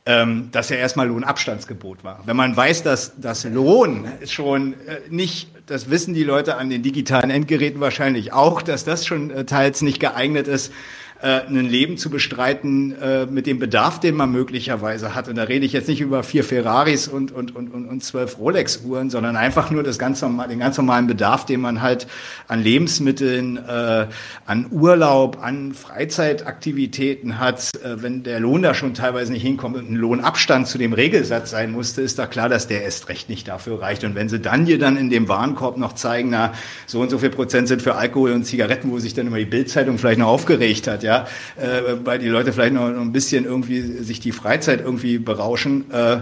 ähm, dass ja erstmal Lohnabstandsgebot war. Wenn man weiß, dass das Lohn schon äh, nicht, das wissen die Leute an den digitalen Endgeräten wahrscheinlich auch, dass das schon äh, teils nicht geeignet ist, äh, ein Leben zu bestreiten äh, mit dem Bedarf, den man möglicherweise hat. Und da rede ich jetzt nicht über vier Ferraris und, und, und, und zwölf Rolex-Uhren, sondern einfach nur das ganz normal, den ganz normalen Bedarf, den man halt an Lebensmitteln, äh, an Urlaub, an Freizeitaktivitäten hat. Äh, wenn der Lohn da schon teilweise nicht hinkommt und ein Lohnabstand zu dem Regelsatz sein musste, ist da klar, dass der erst recht nicht dafür reicht. Und wenn sie dann dir dann in dem Warenkorb noch zeigen, na, so und so viel Prozent sind für Alkohol und Zigaretten, wo sich dann immer die Bildzeitung vielleicht noch aufgeregt hat, ja, ja, äh, weil die Leute vielleicht noch ein bisschen irgendwie sich die Freizeit irgendwie berauschen, äh,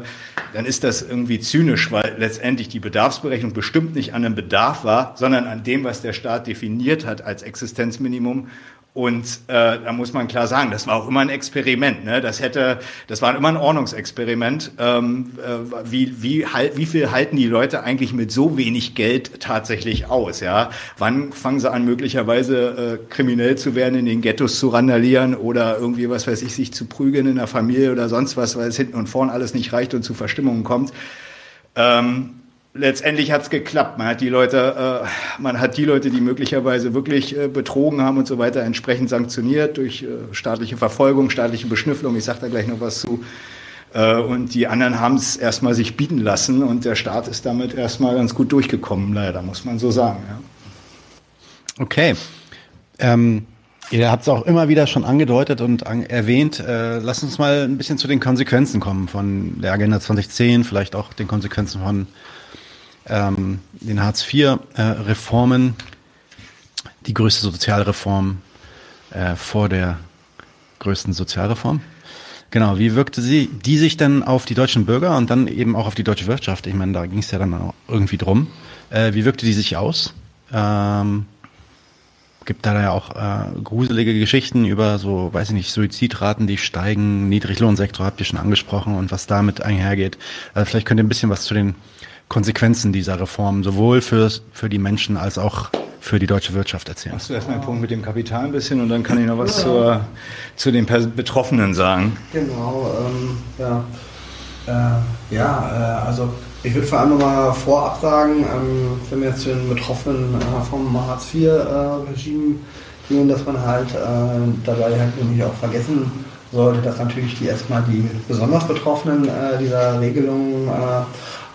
dann ist das irgendwie zynisch, weil letztendlich die Bedarfsberechnung bestimmt nicht an einem Bedarf war, sondern an dem, was der Staat definiert hat als Existenzminimum und äh, da muss man klar sagen, das war auch immer ein Experiment. Ne? Das hätte, das war immer ein Ordnungsexperiment. Ähm, äh, wie, wie, halt, wie viel halten die Leute eigentlich mit so wenig Geld tatsächlich aus? Ja, wann fangen sie an, möglicherweise äh, kriminell zu werden, in den Ghettos zu randalieren oder irgendwie was weiß ich, sich zu prügeln in der Familie oder sonst was, weil es hinten und vorn alles nicht reicht und zu Verstimmungen kommt. Ähm, letztendlich hat es geklappt. Man hat die Leute, äh, man hat die Leute, die möglicherweise wirklich äh, betrogen haben und so weiter, entsprechend sanktioniert durch äh, staatliche Verfolgung, staatliche Beschnüfflung. Ich sage da gleich noch was zu. Äh, und die anderen haben es erstmal sich bieten lassen und der Staat ist damit erstmal ganz gut durchgekommen, leider, muss man so sagen. Ja. Okay. Ähm, ihr habt es auch immer wieder schon angedeutet und an erwähnt. Äh, lasst uns mal ein bisschen zu den Konsequenzen kommen von der Agenda 2010, vielleicht auch den Konsequenzen von ähm, den Hartz-IV-Reformen, äh, die größte Sozialreform äh, vor der größten Sozialreform. Genau, wie wirkte sie, die sich denn auf die deutschen Bürger und dann eben auch auf die deutsche Wirtschaft? Ich meine, da ging es ja dann auch irgendwie drum. Äh, wie wirkte die sich aus? Ähm, gibt da ja auch äh, gruselige Geschichten über so, weiß ich nicht, Suizidraten, die steigen, Niedriglohnsektor habt ihr schon angesprochen und was damit einhergeht. Also vielleicht könnt ihr ein bisschen was zu den Konsequenzen dieser Reform sowohl für, für die Menschen als auch für die deutsche Wirtschaft erzählen. Hast du erstmal einen Punkt mit dem Kapital ein bisschen und dann kann ich noch was ja. zur, zu den Betroffenen sagen. Genau, ähm, ja. Äh, ja, äh, also ich würde vor allem nochmal vorab sagen, ähm, wenn wir jetzt zu den Betroffenen äh, vom Hartz-IV-Regime äh, gehen, dass man halt äh, dabei halt nämlich auch vergessen sollte, dass natürlich die erstmal die besonders Betroffenen äh, dieser Regelung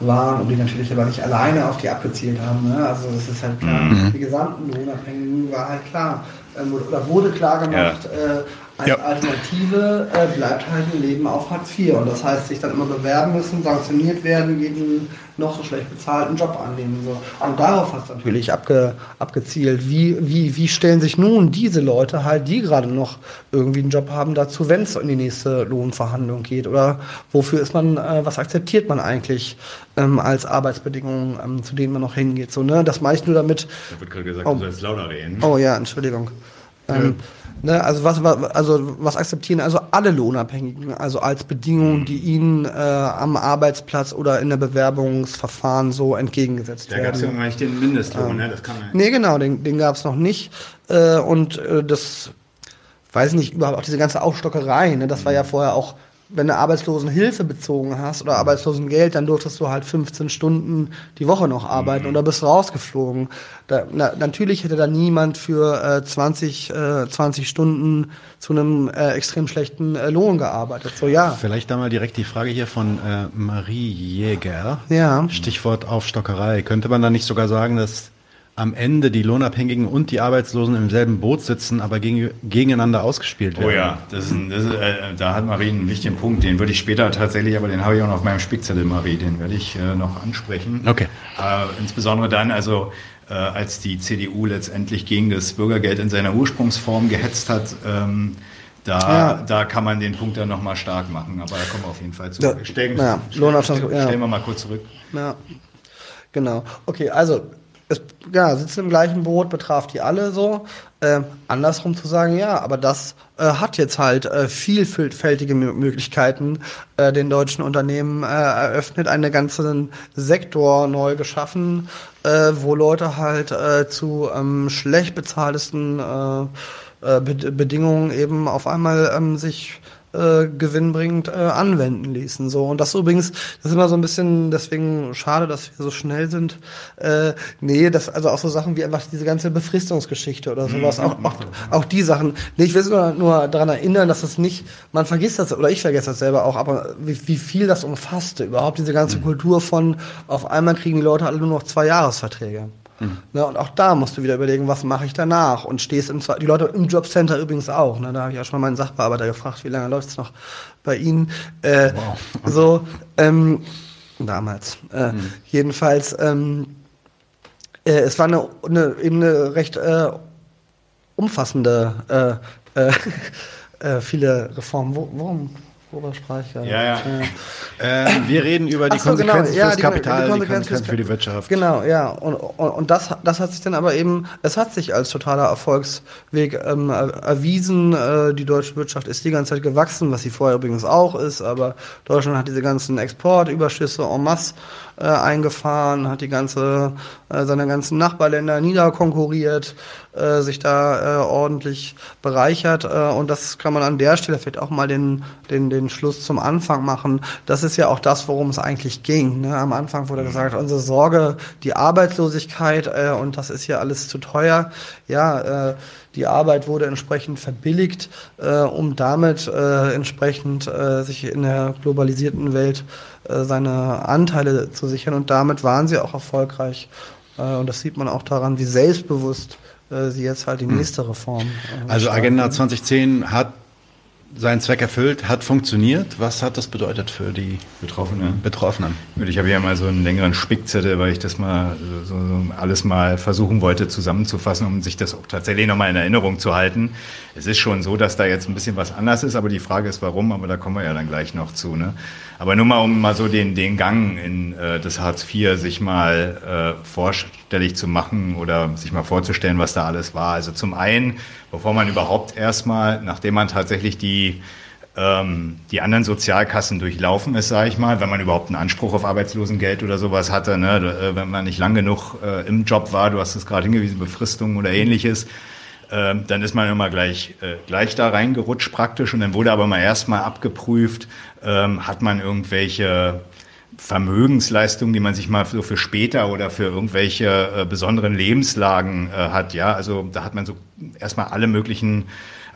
waren und die natürlich aber nicht alleine auf die abgezielt haben. Ne? Also das ist halt klar, mhm. die gesamten Lohnabhängigen war halt klar, ähm, oder wurde klar gemacht, ja. äh, Als Ja. Alternative äh, bleibt halt ein Leben auf Hartz IV. Und das heißt, sich dann immer bewerben müssen, sanktioniert werden, jeden noch so schlecht bezahlten Job annehmen. So. Und darauf hat es natürlich abge, abgezielt. Wie, wie, wie stellen sich nun diese Leute halt, die gerade noch irgendwie einen Job haben, dazu, wenn es in die nächste Lohnverhandlung geht? Oder wofür ist man, äh, was akzeptiert man eigentlich ähm, als Arbeitsbedingungen, ähm, zu denen man noch hingeht? So, ne? Das meine ich nur damit, Da wird gerade gesagt, Oh. du sollst lauter reden. Oh ja, Entschuldigung. Ähm, ne, also, was, also was akzeptieren also alle Lohnabhängigen, also als Bedingungen, die ihnen äh, am Arbeitsplatz oder in der Bewerbungsverfahren so entgegengesetzt Da gab es ja werden. noch nicht den Mindestlohn, ne? Das kann man. Nee, genau, den, den gab es noch nicht. Äh, und äh, das, weiß ich nicht, überhaupt auch diese ganze Aufstockerei, ne, das war ja vorher auch, wenn du Arbeitslosenhilfe bezogen hast oder Arbeitslosengeld, dann durftest du halt 15 Stunden die Woche noch arbeiten oder bist rausgeflogen. Da, na, natürlich hätte da niemand für äh, 20, äh, 20 Stunden zu einem äh, extrem schlechten äh, Lohn gearbeitet. So, ja. Vielleicht da mal direkt die Frage hier von äh, Marie Jäger. Ja. Stichwort Aufstockerei. Könnte man da nicht sogar sagen, dass am Ende die Lohnabhängigen und die Arbeitslosen im selben Boot sitzen, aber gegen, gegeneinander ausgespielt werden? Oh ja, das ist ein, das ist, äh, da hat Marie einen wichtigen Punkt. Den würde ich später tatsächlich, aber den habe ich auch noch auf meinem Spickzettel, Marie, den werde ich äh, noch ansprechen. Okay. Äh, insbesondere dann, also äh, als die CDU letztendlich gegen das Bürgergeld in seiner Ursprungsform gehetzt hat, ähm, da, Ja. da kann man den Punkt dann nochmal stark machen. Aber da kommen wir auf jeden Fall zu. Ja, Stellen, ja, stellen, stellen, stellen wir mal kurz zurück. Ja, genau. Okay, also es ja, sitzen im gleichen Boot, betraf die alle so. Ähm, andersrum zu sagen, ja, aber das äh, hat jetzt halt äh, vielfältige Mö- Möglichkeiten äh, den deutschen Unternehmen äh, eröffnet, einen ganzen Sektor neu geschaffen, äh, wo Leute halt äh, zu ähm, schlecht bezahltesten Bed- Bedingungen eben auf einmal ähm, sich äh, gewinnbringend äh, anwenden ließen. So. Und das übrigens, das ist immer so ein bisschen, deswegen schade, dass wir so schnell sind. Äh, nee, das, also auch so Sachen wie einfach diese ganze Befristungsgeschichte oder sowas. auch, auch, auch die Sachen. Nee, ich will nur, nur daran erinnern, dass das nicht, man vergisst das, oder ich vergesse das selber auch, aber wie, wie viel das umfasste. Überhaupt diese ganze Kultur von, auf einmal kriegen die Leute alle nur noch zwei Jahresverträge. Ne, und auch da musst du wieder überlegen, was mache ich danach? Und stehst im Zwe- die Leute im Jobcenter übrigens auch. Ne? Da habe ich ja schon mal meinen Sachbearbeiter gefragt, wie lange läuft es noch bei Ihnen? Äh, So, ähm, damals. Äh, Jedenfalls, ähm, äh, es war eine, eine, eben eine recht äh, umfassende, äh, äh, viele Reformen. Wo, worum, worüber sprach ich gerade? Ja, ja. Äh, Ähm, wir reden über die so, genau. Konsequenzen Ja, fürs die- Kapital, die die Konsequenzen Konsequenzen für die Wirtschaft. Genau, ja. Und, und, und das, das hat sich dann aber eben, es hat sich als totaler Erfolgsweg ähm, er- erwiesen. Äh, die deutsche Wirtschaft ist die ganze Zeit gewachsen, was sie vorher übrigens auch ist, aber Deutschland hat diese ganzen Exportüberschüsse en masse äh, eingefahren, hat die ganze, äh, seine ganzen Nachbarländer niederkonkurriert, äh, sich da äh, ordentlich bereichert. Äh, und das kann man an der Stelle vielleicht auch mal den, den, den Schluss zum Anfang machen. Das ist ja auch das, worum es eigentlich ging. Ne? Am Anfang wurde gesagt, unsere Sorge, die Arbeitslosigkeit äh, und das ist ja alles zu teuer. Ja, äh, die Arbeit wurde entsprechend verbilligt, äh, um damit äh, entsprechend äh, sich in der globalisierten Welt äh, seine Anteile zu sichern. Und damit waren sie auch erfolgreich. Äh, und das sieht man auch daran, wie selbstbewusst äh, sie jetzt halt die nächste Reform. Also. Agenda 2010 hat seinen Zweck erfüllt, hat funktioniert. Was hat das bedeutet für die Betroffene. Betroffenen? Gut, Ich habe ja mal so einen längeren Spickzettel, weil ich das mal so, so alles mal versuchen wollte zusammenzufassen, um sich das auch tatsächlich nochmal in Erinnerung zu halten. Es ist schon so, dass da jetzt ein bisschen was anders ist, aber die Frage ist, warum, aber da kommen wir ja dann gleich noch zu. Ne? Aber nur mal, um mal so den, den Gang in äh, das Hartz IV sich mal äh, vorstellig zu machen oder sich mal vorzustellen, was da alles war. Also zum einen, bevor man überhaupt erstmal, nachdem man tatsächlich die ähm, die anderen Sozialkassen durchlaufen ist, sage ich mal, wenn man überhaupt einen Anspruch auf Arbeitslosengeld oder sowas hatte, ne? äh, wenn man nicht lang genug äh, im Job war, du hast es gerade hingewiesen, Befristung oder ähnliches, ähm, dann ist man immer gleich, äh, gleich da reingerutscht praktisch. Und dann wurde aber mal erstmal abgeprüft, ähm, hat man irgendwelche Vermögensleistungen, die man sich mal so für später oder für irgendwelche äh, besonderen Lebenslagen äh, hat, ja, also da hat man so erstmal alle möglichen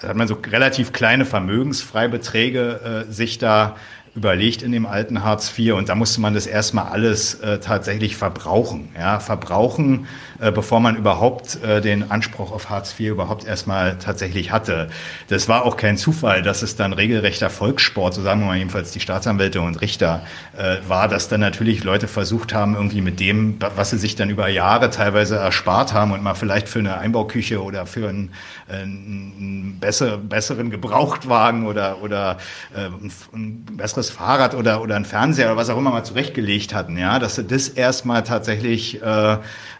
da hat man so relativ kleine Vermögensfreibeträge äh, sich da überlegt in dem alten Hartz IV und da musste man das erstmal alles äh, tatsächlich verbrauchen. Ja, verbrauchen, äh, bevor man überhaupt äh, den Anspruch auf Hartz IV überhaupt erstmal tatsächlich hatte. Das war auch kein Zufall, dass es dann regelrechter Volkssport, so sagen wir mal jedenfalls die Staatsanwälte und Richter, äh, war, dass dann natürlich Leute versucht haben, irgendwie mit dem, was sie sich dann über Jahre teilweise erspart haben und mal vielleicht für eine Einbauküche oder für einen, äh, einen besser, besseren Gebrauchtwagen oder, oder äh, ein, besseres Fahrrad oder, oder ein Fernseher oder was auch immer mal zurechtgelegt hatten, ja, dass sie das erstmal tatsächlich äh,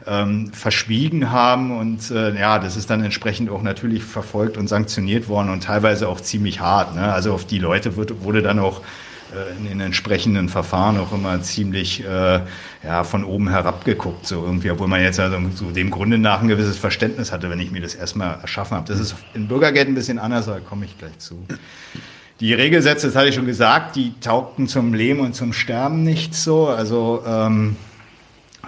ähm, verschwiegen haben und äh, ja, das ist dann entsprechend auch natürlich verfolgt und sanktioniert worden und teilweise auch ziemlich hart. Ne? Also auf die Leute wird, wurde dann auch äh, in den entsprechenden Verfahren auch immer ziemlich äh, ja, von oben herab geguckt, so irgendwie, obwohl man jetzt also so dem Grunde nach ein gewisses Verständnis hatte, wenn ich mir das erstmal erschaffen habe. Das ist in Bürgergeld ein bisschen anders, da komme ich gleich zu. Die Regelsätze, das hatte ich schon gesagt, die taugten zum Leben und zum Sterben nicht so. Also, ähm, äh,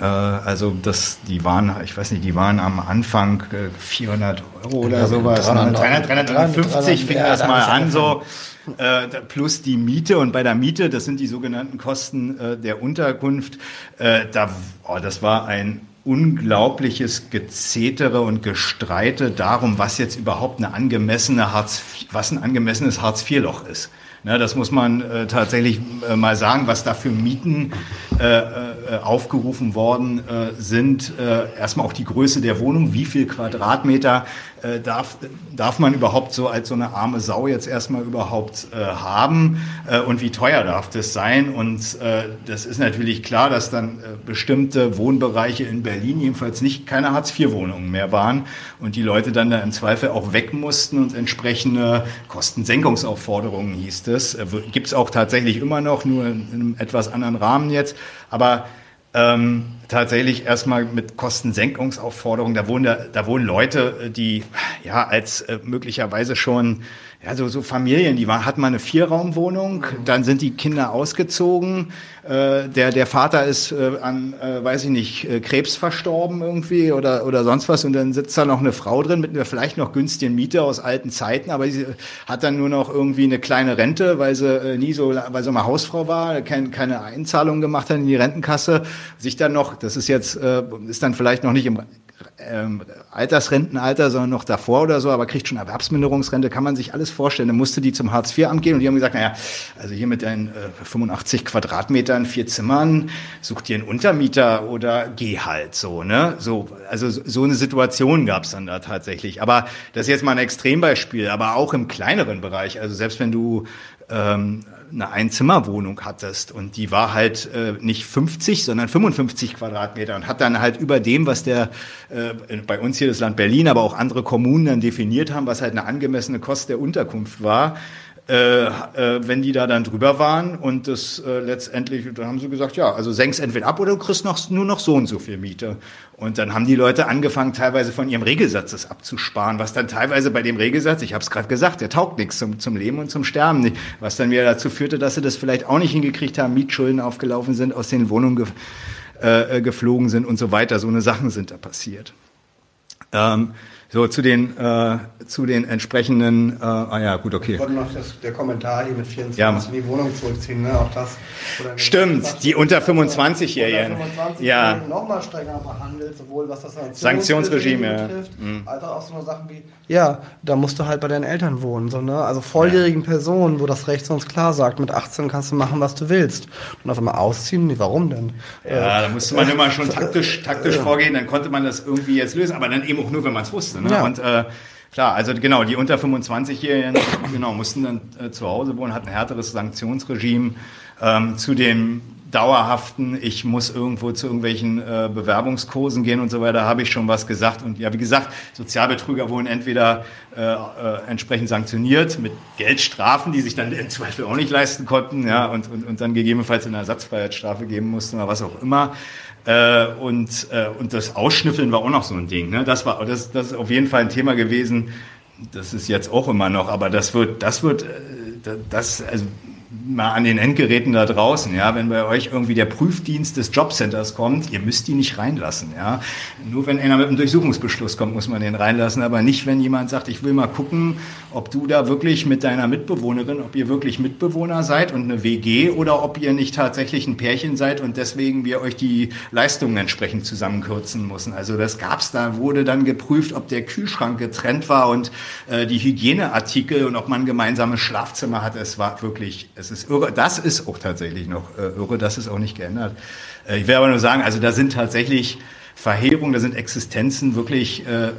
also das, die waren, ich weiß nicht, die waren am Anfang äh, 400 Euro oder ja, sowas. 300, 300, 350 fing ja, das mal an, so äh, plus die Miete. Und bei der Miete, das sind die sogenannten Kosten äh, der Unterkunft, äh, da, oh, das war ein unglaubliches Gezetere und Gestreite darum, was jetzt überhaupt eine angemessene Hartz, was ein angemessenes Hartz-IV-Loch ist. Ne, das muss man äh, tatsächlich äh, mal sagen, was da für Mieten äh, äh aufgerufen worden äh, sind. Äh, erstmal auch die Größe der Wohnung, wie viel Quadratmeter äh, darf, darf man überhaupt so als so eine arme Sau jetzt erstmal überhaupt äh, haben äh, und wie teuer darf das sein? Und äh, das ist natürlich klar, dass dann äh, bestimmte Wohnbereiche in Berlin jedenfalls nicht keine Hartz-IV-Wohnungen mehr waren und die Leute dann da im Zweifel auch weg mussten und entsprechende Kostensenkungsaufforderungen hieß es. Äh, Gibt es auch tatsächlich immer noch, nur in einem etwas anderen Rahmen jetzt. Aber ähm, tatsächlich erstmal mit Kostensenkungsaufforderungen. Da wohnen, da, da wohnen Leute, die ja als äh, möglicherweise schon ja, so, so Familien, die war, hatten mal eine Vierraumwohnung, dann sind die Kinder ausgezogen, äh, der, der Vater ist äh, an, äh, weiß ich nicht, äh, Krebs verstorben irgendwie oder, oder sonst was und dann sitzt da noch eine Frau drin mit einer vielleicht noch günstigen Miete aus alten Zeiten, aber sie hat dann nur noch irgendwie eine kleine Rente, weil sie äh, nie so, weil sie mal Hausfrau war, kein, keine Einzahlung gemacht hat in die Rentenkasse, sich dann noch, das ist jetzt, äh, ist dann vielleicht noch nicht im ähm, Altersrentenalter, sondern noch davor oder so, aber kriegt schon Erwerbsminderungsrente, kann man sich alles vorstellen. Dann musste die zum Hartz-IV-Amt gehen und die haben gesagt, naja, also hier mit deinen äh, 85 Quadratmetern, vier Zimmern, such dir einen Untermieter oder geh halt so, ne? So, also so eine Situation gab es dann da tatsächlich. Aber das ist jetzt mal ein Extrembeispiel, aber auch im kleineren Bereich. Also selbst wenn du ähm, eine Einzimmerwohnung hattest und die war halt äh, nicht 50, sondern 55 Quadratmeter und hat dann halt über dem, was der äh, bei uns hier das Land Berlin, aber auch andere Kommunen dann definiert haben, was halt eine angemessene Kost der Unterkunft war, äh, äh, wenn die da dann drüber waren und das äh, letztendlich, dann haben sie gesagt, ja, also senkst entweder ab oder du kriegst noch, nur noch so und so viel Miete. Und dann haben die Leute angefangen, teilweise von ihrem Regelsatz das abzusparen, was dann teilweise bei dem Regelsatz, ich habe es gerade gesagt, der taugt nichts zum, zum Leben und zum Sterben, was dann wieder dazu führte, dass sie das vielleicht auch nicht hingekriegt haben, Mietschulden aufgelaufen sind, aus den Wohnungen ge äh, äh, geflogen sind und so weiter. So eine Sachen sind da passiert. Ähm, so, zu den, äh, zu den entsprechenden, äh, ah ja, gut, okay. Ich wollte noch das, der Kommentar hier mit 24 ja. in die Wohnung zurückziehen, ne? auch das. Stimmt, die unter 25-Jährigen. Unter 25 ja. nochmal strenger behandelt, sowohl was das Sanktionsregime, Sanktionsregime betrifft, ja. Mhm. als auch so Sachen wie, ja, da musst du halt bei deinen Eltern wohnen, so, ne? also volljährigen ja. Personen, wo das Recht sonst klar sagt, mit 18 kannst du machen, was du willst. Und auf einmal ausziehen, warum denn? Ja, äh, da musste man immer schon taktisch, taktisch äh, vorgehen, dann konnte man das irgendwie jetzt lösen, aber dann eben auch nur, wenn man es wusste. Ne? Ja. Und äh, klar, also genau, die unter 25-Jährigen genau, mussten dann äh, zu Hause wohnen, hatten ein härteres Sanktionsregime. Ähm, zu dem dauerhaften, ich muss irgendwo zu irgendwelchen äh, Bewerbungskursen gehen und so weiter, habe ich schon was gesagt. Und ja, wie gesagt, Sozialbetrüger wurden entweder äh, äh, entsprechend sanktioniert mit Geldstrafen, die sich dann im Zweifel auch nicht leisten konnten, ja, und, und, und dann gegebenenfalls eine Ersatzfreiheitsstrafe geben mussten oder was auch immer. Äh, und, äh, und das Ausschnüffeln war auch noch so ein Ding. Ne? Das war das, das ist auf jeden Fall ein Thema gewesen. Das ist jetzt auch immer noch, aber das wird, das wird, äh, das, also mal an den Endgeräten da draußen, ja, wenn bei euch irgendwie der Prüfdienst des Jobcenters kommt, ihr müsst die nicht reinlassen, ja. Nur wenn einer mit einem Durchsuchungsbeschluss kommt, muss man den reinlassen, aber nicht, wenn jemand sagt, ich will mal gucken, ob du da wirklich mit deiner Mitbewohnerin, ob ihr wirklich Mitbewohner seid und eine WG oder ob ihr nicht tatsächlich ein Pärchen seid und deswegen wir euch die Leistungen entsprechend zusammenkürzen müssen. Also das gab's da, wurde dann geprüft, ob der Kühlschrank getrennt war und äh, die Hygieneartikel und ob man ein gemeinsames Schlafzimmer hat. Es war wirklich, es ist irre. Das ist auch tatsächlich noch äh, irre, das ist auch nicht geändert. Äh, ich will aber nur sagen, also da sind tatsächlich Verheerung, da sind Existenzen wirklich äh, äh,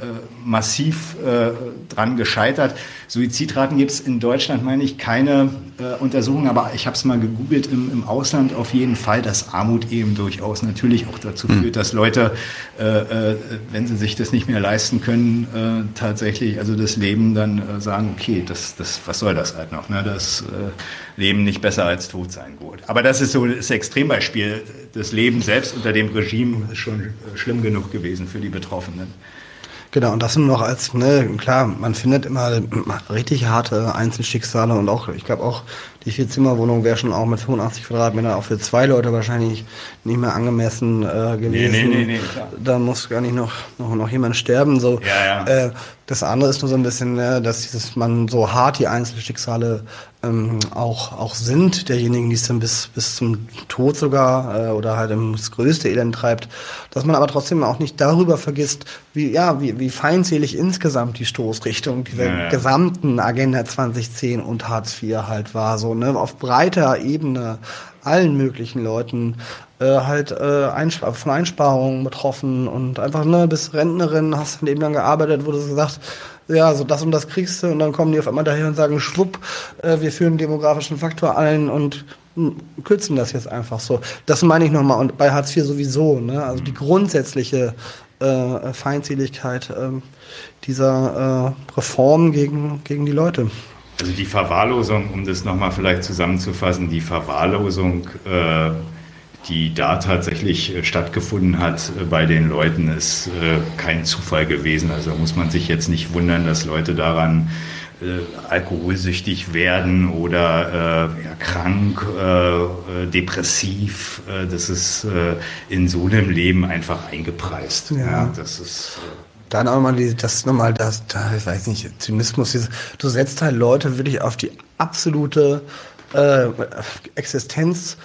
massiv äh, dran gescheitert. Suizidraten gibt es in Deutschland, meine ich, keine äh, Untersuchungen, aber ich habe es mal gegoogelt im, im, Ausland auf jeden Fall, dass Armut eben durchaus natürlich auch dazu mhm. führt, dass Leute, äh, äh, wenn sie sich das nicht mehr leisten können, tatsächlich, also das Leben dann sagen, okay, das, das, was soll das halt noch? Ne? Das Leben nicht besser als tot sein, gut. Aber das ist so das Extrembeispiel. Das Leben selbst unter dem Regime ist schon schlimm genug gewesen für die Betroffenen. Genau, und das sind noch als, ne, klar, man findet immer richtig harte Einzelschicksale und auch, ich glaube auch, die Vierzimmerwohnung wäre schon auch mit 85 Quadratmetern auch für zwei Leute wahrscheinlich nicht mehr angemessen äh, gewesen. Nee, nee, nee, nee. Da muss gar nicht noch, noch, noch jemand sterben. So. Ja, ja. Äh, das andere ist nur so ein bisschen, äh, dass dieses, man so hart die Einzelschicksale ähm, auch, auch sind, derjenigen, die es dann bis, bis zum Tod sogar äh, oder halt das größte Elend treibt, dass man aber trotzdem auch nicht darüber vergisst, wie, ja, wie, wie feindselig insgesamt die Stoßrichtung dieser ja. gesamten Agenda 2010 und Hartz IV halt war. So ne, auf breiter Ebene allen möglichen Leuten äh, halt äh, Einspar von Einsparungen betroffen und einfach ne, bis Rentnerin hast du eben lang gearbeitet, wurde gesagt, ja, so das und das kriegst du und dann kommen die auf einmal daher und sagen, schwupp, äh, wir führen demografischen Faktor ein und hm, kürzen das jetzt einfach so. Das meine ich nochmal und bei Hartz IV sowieso, ne? Also die grundsätzliche äh, Feindseligkeit äh, dieser äh, Reform gegen, gegen die Leute. Also die Verwahrlosung, um das nochmal vielleicht zusammenzufassen, die Verwahrlosung, äh, die da tatsächlich äh, stattgefunden hat äh, bei den Leuten, ist äh, kein Zufall gewesen. Also muss man sich jetzt nicht wundern, dass Leute daran äh, alkoholsüchtig werden oder äh, ja, krank, äh, depressiv. das ist in so einem Leben einfach eingepreist. Ja. ja das ist dann auch mal die, das nochmal, das, da, ich weiß nicht, Zynismus, dieses, du setzt halt Leute wirklich auf die absolute äh, Existenz,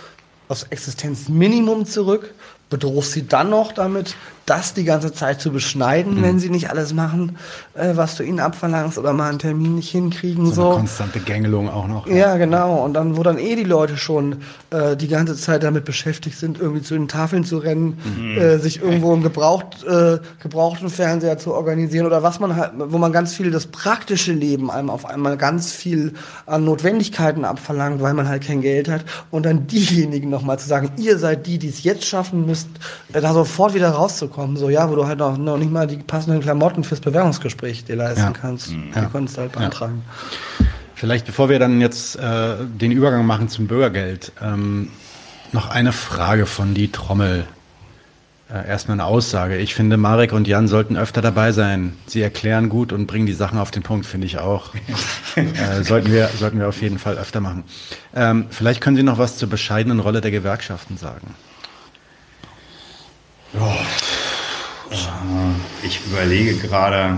aufs Existenzminimum zurück, bedrohst sie dann noch damit, das die ganze Zeit zu beschneiden, mhm. wenn sie nicht alles machen, äh, was du ihnen abverlangst oder mal einen Termin nicht hinkriegen. So, so. Konstante Gängelung auch noch. Ja. ja, genau. Und dann, wo dann eh die Leute schon äh, die ganze Zeit damit beschäftigt sind, irgendwie zu den Tafeln zu rennen, mhm. äh, sich irgendwo einen gebraucht, äh, gebrauchten Fernseher zu organisieren oder was man halt, wo man ganz viel das praktische Leben einem auf einmal ganz viel an Notwendigkeiten abverlangt, weil man halt kein Geld hat. Und dann diejenigen nochmal zu sagen, ihr seid die, die es jetzt schaffen müsst, äh, da sofort wieder rauszukommen kommen, so ja, wo du halt noch, noch nicht mal die passenden Klamotten fürs Bewerbungsgespräch dir leisten ja. kannst. Mhm. Die konntest du halt beantragen. Ja. Vielleicht, bevor wir dann jetzt äh, den Übergang machen zum Bürgergeld, ähm, noch eine Frage von die Trommel. Äh, erstmal eine Aussage. Ich finde, Marek und Jan sollten öfter dabei sein. Sie erklären gut und bringen die Sachen auf den Punkt, finde ich auch. äh, sollten, wir, sollten wir auf jeden Fall öfter machen. Ähm, vielleicht können Sie noch was zur bescheidenen Rolle der Gewerkschaften sagen. Ja, ich überlege gerade,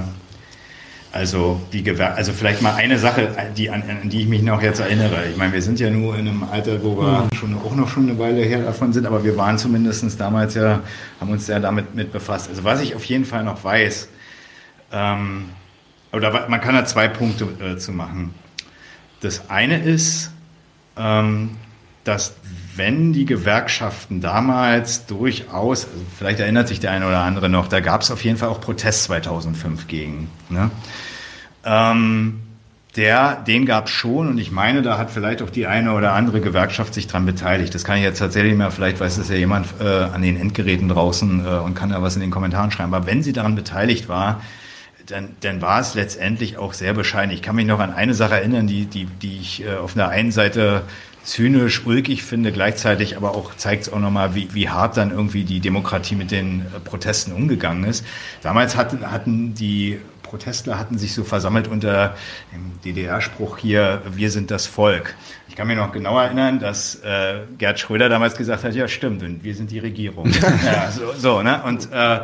also die Gewer also vielleicht mal eine Sache, die, an, an, die ich mich noch jetzt erinnere. Ich meine, wir sind ja nur in einem Alter, wo wir mhm. schon auch noch schon eine Weile her davon sind, aber wir waren zumindest damals ja, haben uns ja damit mit befasst. Also was ich auf jeden Fall noch weiß, ähm, oder man kann da zwei Punkte äh, zu machen. Das eine ist, ähm, dass wenn die Gewerkschaften damals durchaus, also vielleicht erinnert sich der eine oder andere noch, da gab es auf jeden Fall auch Protest 2005 gegen. Ne? Ähm, der, den gab es schon und ich meine, da hat vielleicht auch die eine oder andere Gewerkschaft sich dran beteiligt. Das kann ich jetzt tatsächlich mehr, vielleicht weiß es ja jemand äh, an den Endgeräten draußen äh, und kann da was in den Kommentaren schreiben. Aber wenn sie daran beteiligt war, dann, dann war es letztendlich auch sehr bescheiden. Ich kann mich noch an eine Sache erinnern, die, die, die ich äh, auf der einen Seite zynisch, ulkig finde, gleichzeitig aber auch zeigt es auch nochmal, wie, wie hart dann irgendwie die Demokratie mit den äh, Protesten umgegangen ist. Damals hatten, hatten die Protestler hatten sich so versammelt unter dem DDR-Spruch hier, wir sind das Volk. Ich kann mir noch genau erinnern, dass äh, Gerd Schröder damals gesagt hat, ja stimmt, wir sind die Regierung. ja, so, so, ne? Und äh,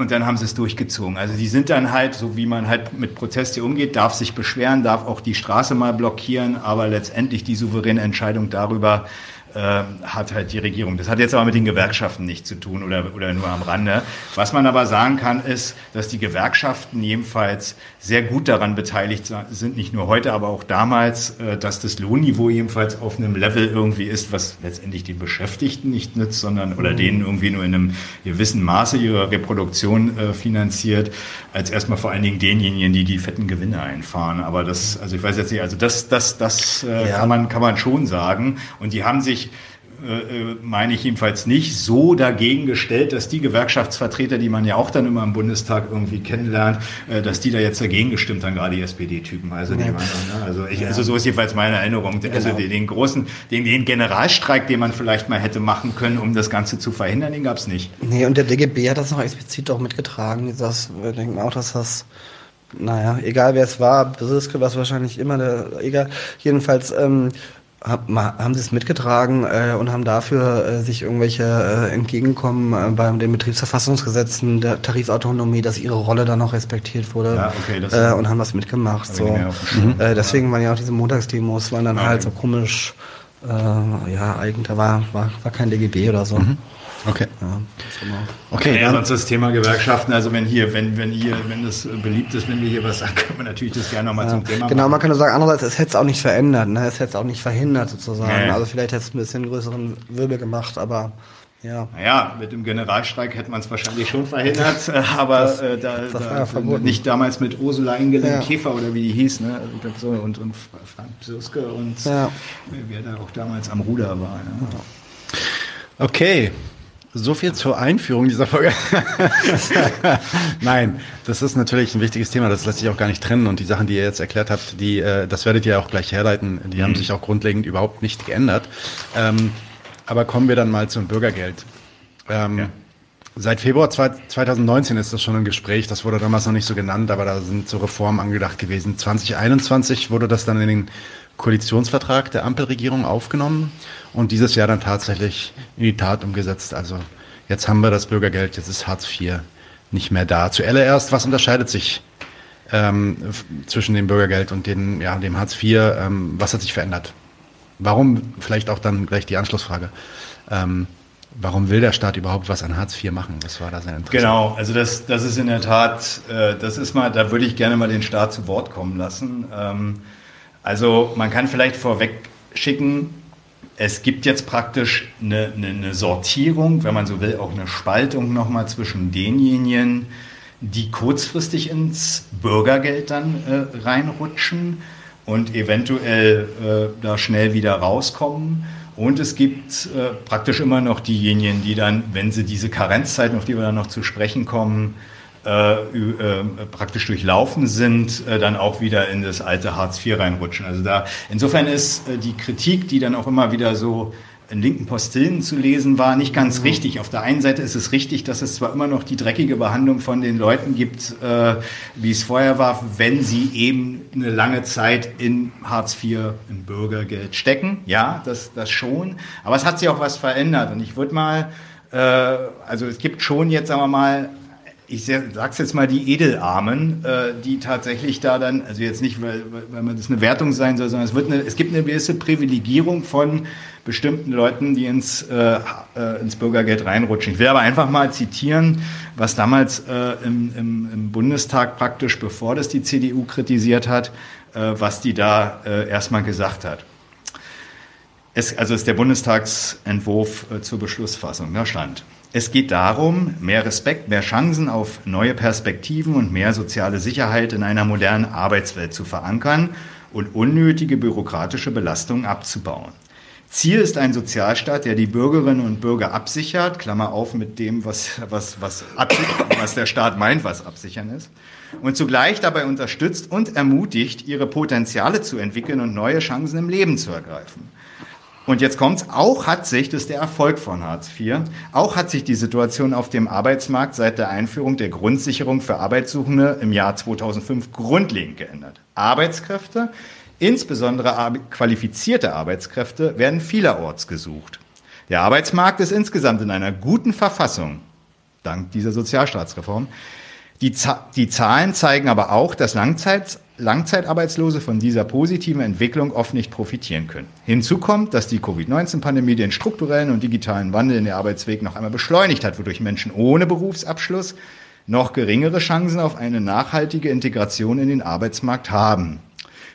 und dann haben sie es durchgezogen. Also die sind dann halt, so wie man halt mit Proteste umgeht, darf sich beschweren, darf auch die Straße mal blockieren, aber letztendlich die souveräne Entscheidung darüber, hat halt die Regierung. Das hat jetzt aber mit den Gewerkschaften nichts zu tun oder, oder nur am Rande. Was man aber sagen kann, ist, dass die Gewerkschaften jedenfalls sehr gut daran beteiligt sind, nicht nur heute, aber auch damals, äh, dass das Lohnniveau jedenfalls auf einem Level irgendwie ist, was letztendlich den Beschäftigten nicht nützt, sondern oder denen irgendwie nur in einem gewissen Maße ihre Reproduktion äh, finanziert, als erstmal vor allen Dingen denjenigen, die die fetten Gewinne einfahren. Aber das, also ich weiß jetzt nicht, also das, das, das äh, ja. kann man kann man schon sagen. Und die haben sich sich, äh, äh, meine ich jedenfalls nicht, so dagegen gestellt, dass die Gewerkschaftsvertreter, die man ja auch dann immer im Bundestag irgendwie kennenlernt, äh, dass die da jetzt dagegen gestimmt haben, gerade die SPD-Typen. Also, ja. ne? also, ich, ja. also so ist jedenfalls meine Erinnerung. Genau. Also den, den großen, den, den Generalstreik, den man vielleicht mal hätte machen können, um das Ganze zu verhindern, den gab es nicht. Nee, und der DGB hat das noch explizit auch mitgetragen. Das, wir denken auch, dass das naja, egal wer es war, Besiske war es wahrscheinlich immer der, egal. Jedenfalls ähm, haben sie es mitgetragen äh, und haben dafür äh, sich irgendwelche äh, Entgegenkommen äh, bei den Betriebsverfassungsgesetzen der Tarifautonomie, dass ihre Rolle dann noch respektiert wurde ja, okay, äh, und haben das mitgemacht. So. Mhm. Äh, deswegen waren ja auch diese Montagsdemos, waren dann okay. halt so komisch, äh, ja, eigentlich, da war, war, war kein DGB oder so. Mhm. Okay. Ja, okay. Ja, sonst das Thema Gewerkschaften. Also wenn hier, wenn, wenn hier, wenn das beliebt ist, wenn wir hier was sagen, können wir natürlich das gerne nochmal ja. zum Thema Genau, machen. man kann nur sagen, andererseits, es hätte es auch nicht verändert, ne? Es hätte es auch nicht verhindert sozusagen. Ja, also vielleicht hätte es ein bisschen größeren Wirbel gemacht, aber ja. Naja, mit dem Generalstreik hätte man es wahrscheinlich schon verhindert, äh, aber das, äh, da, da ja nicht damals mit Ursula Engelin ja. Käfer oder wie die hieß, ne? so, und, und Frank Psuske und ja. wer da auch damals am Ruder war. Ja. Okay, so viel zur Einführung dieser Folge. Nein, das ist natürlich ein wichtiges Thema, das lässt sich auch gar nicht trennen. Und die Sachen, die ihr jetzt erklärt habt, die, äh, das werdet ihr auch gleich herleiten, die mhm. haben sich auch grundlegend überhaupt nicht geändert. Ähm, aber kommen wir dann mal zum Bürgergeld. Ähm, ja. Seit Februar 2019 ist das schon ein Gespräch, das wurde damals noch nicht so genannt, aber da sind so Reformen angedacht gewesen. 2021 wurde das dann in den Koalitionsvertrag der Ampelregierung aufgenommen und dieses Jahr dann tatsächlich in die Tat umgesetzt. Also jetzt haben wir das Bürgergeld, jetzt ist Hartz IV nicht mehr da. Zuallererst, was unterscheidet sich ähm, zwischen dem Bürgergeld und den, ja, dem Hartz IV? Ähm, was hat sich verändert? Warum, vielleicht auch dann gleich die Anschlussfrage, ähm, warum will der Staat überhaupt was an Hartz IV machen? Was war da sein Interesse? Genau, also das, das ist in der Tat, äh, das ist mal, da würde ich gerne mal den Staat zu Wort kommen lassen. Ähm, also man kann vielleicht vorweg schicken, es gibt jetzt praktisch eine, eine, eine Sortierung, wenn man so will, auch eine Spaltung nochmal zwischen denjenigen, die kurzfristig ins Bürgergeld dann äh, reinrutschen und eventuell äh, da schnell wieder rauskommen. Und es gibt äh, praktisch immer noch diejenigen, die dann, wenn sie diese Karenzzeiten, auf die wir dann noch zu sprechen kommen, äh, äh, praktisch durchlaufen sind, äh, dann auch wieder in das alte Hartz IV reinrutschen. Also da insofern ist äh, die Kritik, die dann auch immer wieder so in linken Postillen zu lesen war, nicht ganz mhm. richtig. Auf der einen Seite ist es richtig, dass es zwar immer noch die dreckige Behandlung von den Leuten gibt, äh, wie es vorher war, wenn sie eben eine lange Zeit in Hartz IV, im Bürgergeld stecken. Ja, das, das schon. Aber es hat sich auch was verändert. Und ich würde mal, äh, also es gibt schon jetzt, sagen wir mal, ich sag's jetzt mal, die Edelarmen, äh, die tatsächlich da dann, also jetzt nicht, weil, weil man das eine Wertung sein soll, sondern es, wird eine, es gibt eine gewisse Privilegierung von bestimmten Leuten, die ins, äh, äh, ins Bürgergeld reinrutschen. Ich will aber einfach mal zitieren, was damals äh, im, im, im Bundestag praktisch, bevor das die CDU kritisiert hat, äh, was die da äh, erstmal gesagt hat. Es, also ist der Bundestagsentwurf äh, zur Beschlussfassung, da stand. Es geht darum, mehr Respekt, mehr Chancen auf neue Perspektiven und mehr soziale Sicherheit in einer modernen Arbeitswelt zu verankern und unnötige bürokratische Belastungen abzubauen. Ziel ist ein Sozialstaat, der die Bürgerinnen und Bürger absichert, Klammer auf mit dem, was, was, was, was der Staat meint, was absichern ist, und zugleich dabei unterstützt und ermutigt, ihre Potenziale zu entwickeln und neue Chancen im Leben zu ergreifen. Und jetzt kommt's, auch hat sich, das ist der Erfolg von Hartz IV, auch hat sich die Situation auf dem Arbeitsmarkt seit der Einführung der Grundsicherung für Arbeitssuchende im Jahr 2005 grundlegend geändert. Arbeitskräfte, insbesondere qualifizierte Arbeitskräfte, werden vielerorts gesucht. Der Arbeitsmarkt ist insgesamt in einer guten Verfassung, dank dieser Sozialstaatsreform. Die, die Zahlen zeigen aber auch, dass Langzeit Langzeitarbeitslose von dieser positiven Entwicklung oft nicht profitieren können. Hinzu kommt, dass die Covid-19-Pandemie den strukturellen und digitalen Wandel in der Arbeitsweg noch einmal beschleunigt hat, wodurch Menschen ohne Berufsabschluss noch geringere Chancen auf eine nachhaltige Integration in den Arbeitsmarkt haben.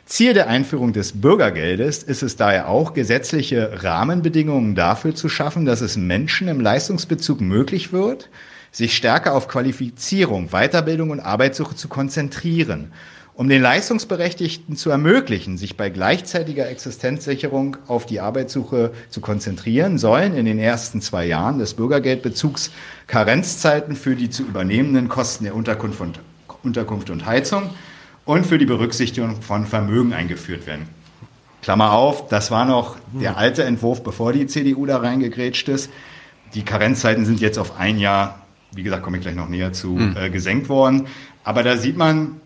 Ziel der Einführung des Bürgergeldes ist es daher auch, gesetzliche Rahmenbedingungen dafür zu schaffen, dass es Menschen im Leistungsbezug möglich wird, sich stärker auf Qualifizierung, Weiterbildung und Arbeitssuche zu konzentrieren um den Leistungsberechtigten zu ermöglichen, sich bei gleichzeitiger Existenzsicherung auf die Arbeitssuche zu konzentrieren, sollen in den ersten zwei Jahren des Bürgergeldbezugs Karenzzeiten für die zu übernehmenden Kosten der Unterkunft und, Unterkunft und Heizung und für die Berücksichtigung von Vermögen eingeführt werden. Klammer auf, das war noch der alte Entwurf, bevor die CDU da reingegrätscht ist. Die Karenzzeiten sind jetzt auf ein Jahr, wie gesagt, komme ich gleich noch näher zu, mhm. äh, gesenkt worden. Aber da sieht man,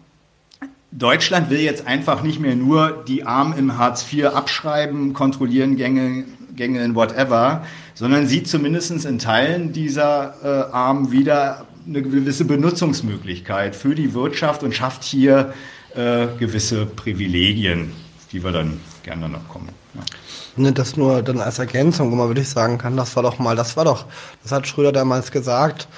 Deutschland will jetzt einfach nicht mehr nur die Armen im Hartz IV abschreiben, kontrollieren, Gänge, Gänge whatever, sondern sieht zumindest in Teilen dieser äh, Armen wieder eine gewisse Benutzungsmöglichkeit für die Wirtschaft und schafft hier äh, gewisse Privilegien, die wir dann gerne noch kommen. Ja. Ne, das nur dann als Ergänzung, wo man wirklich sagen kann, das war doch mal, das war doch, das hat Schröder damals gesagt,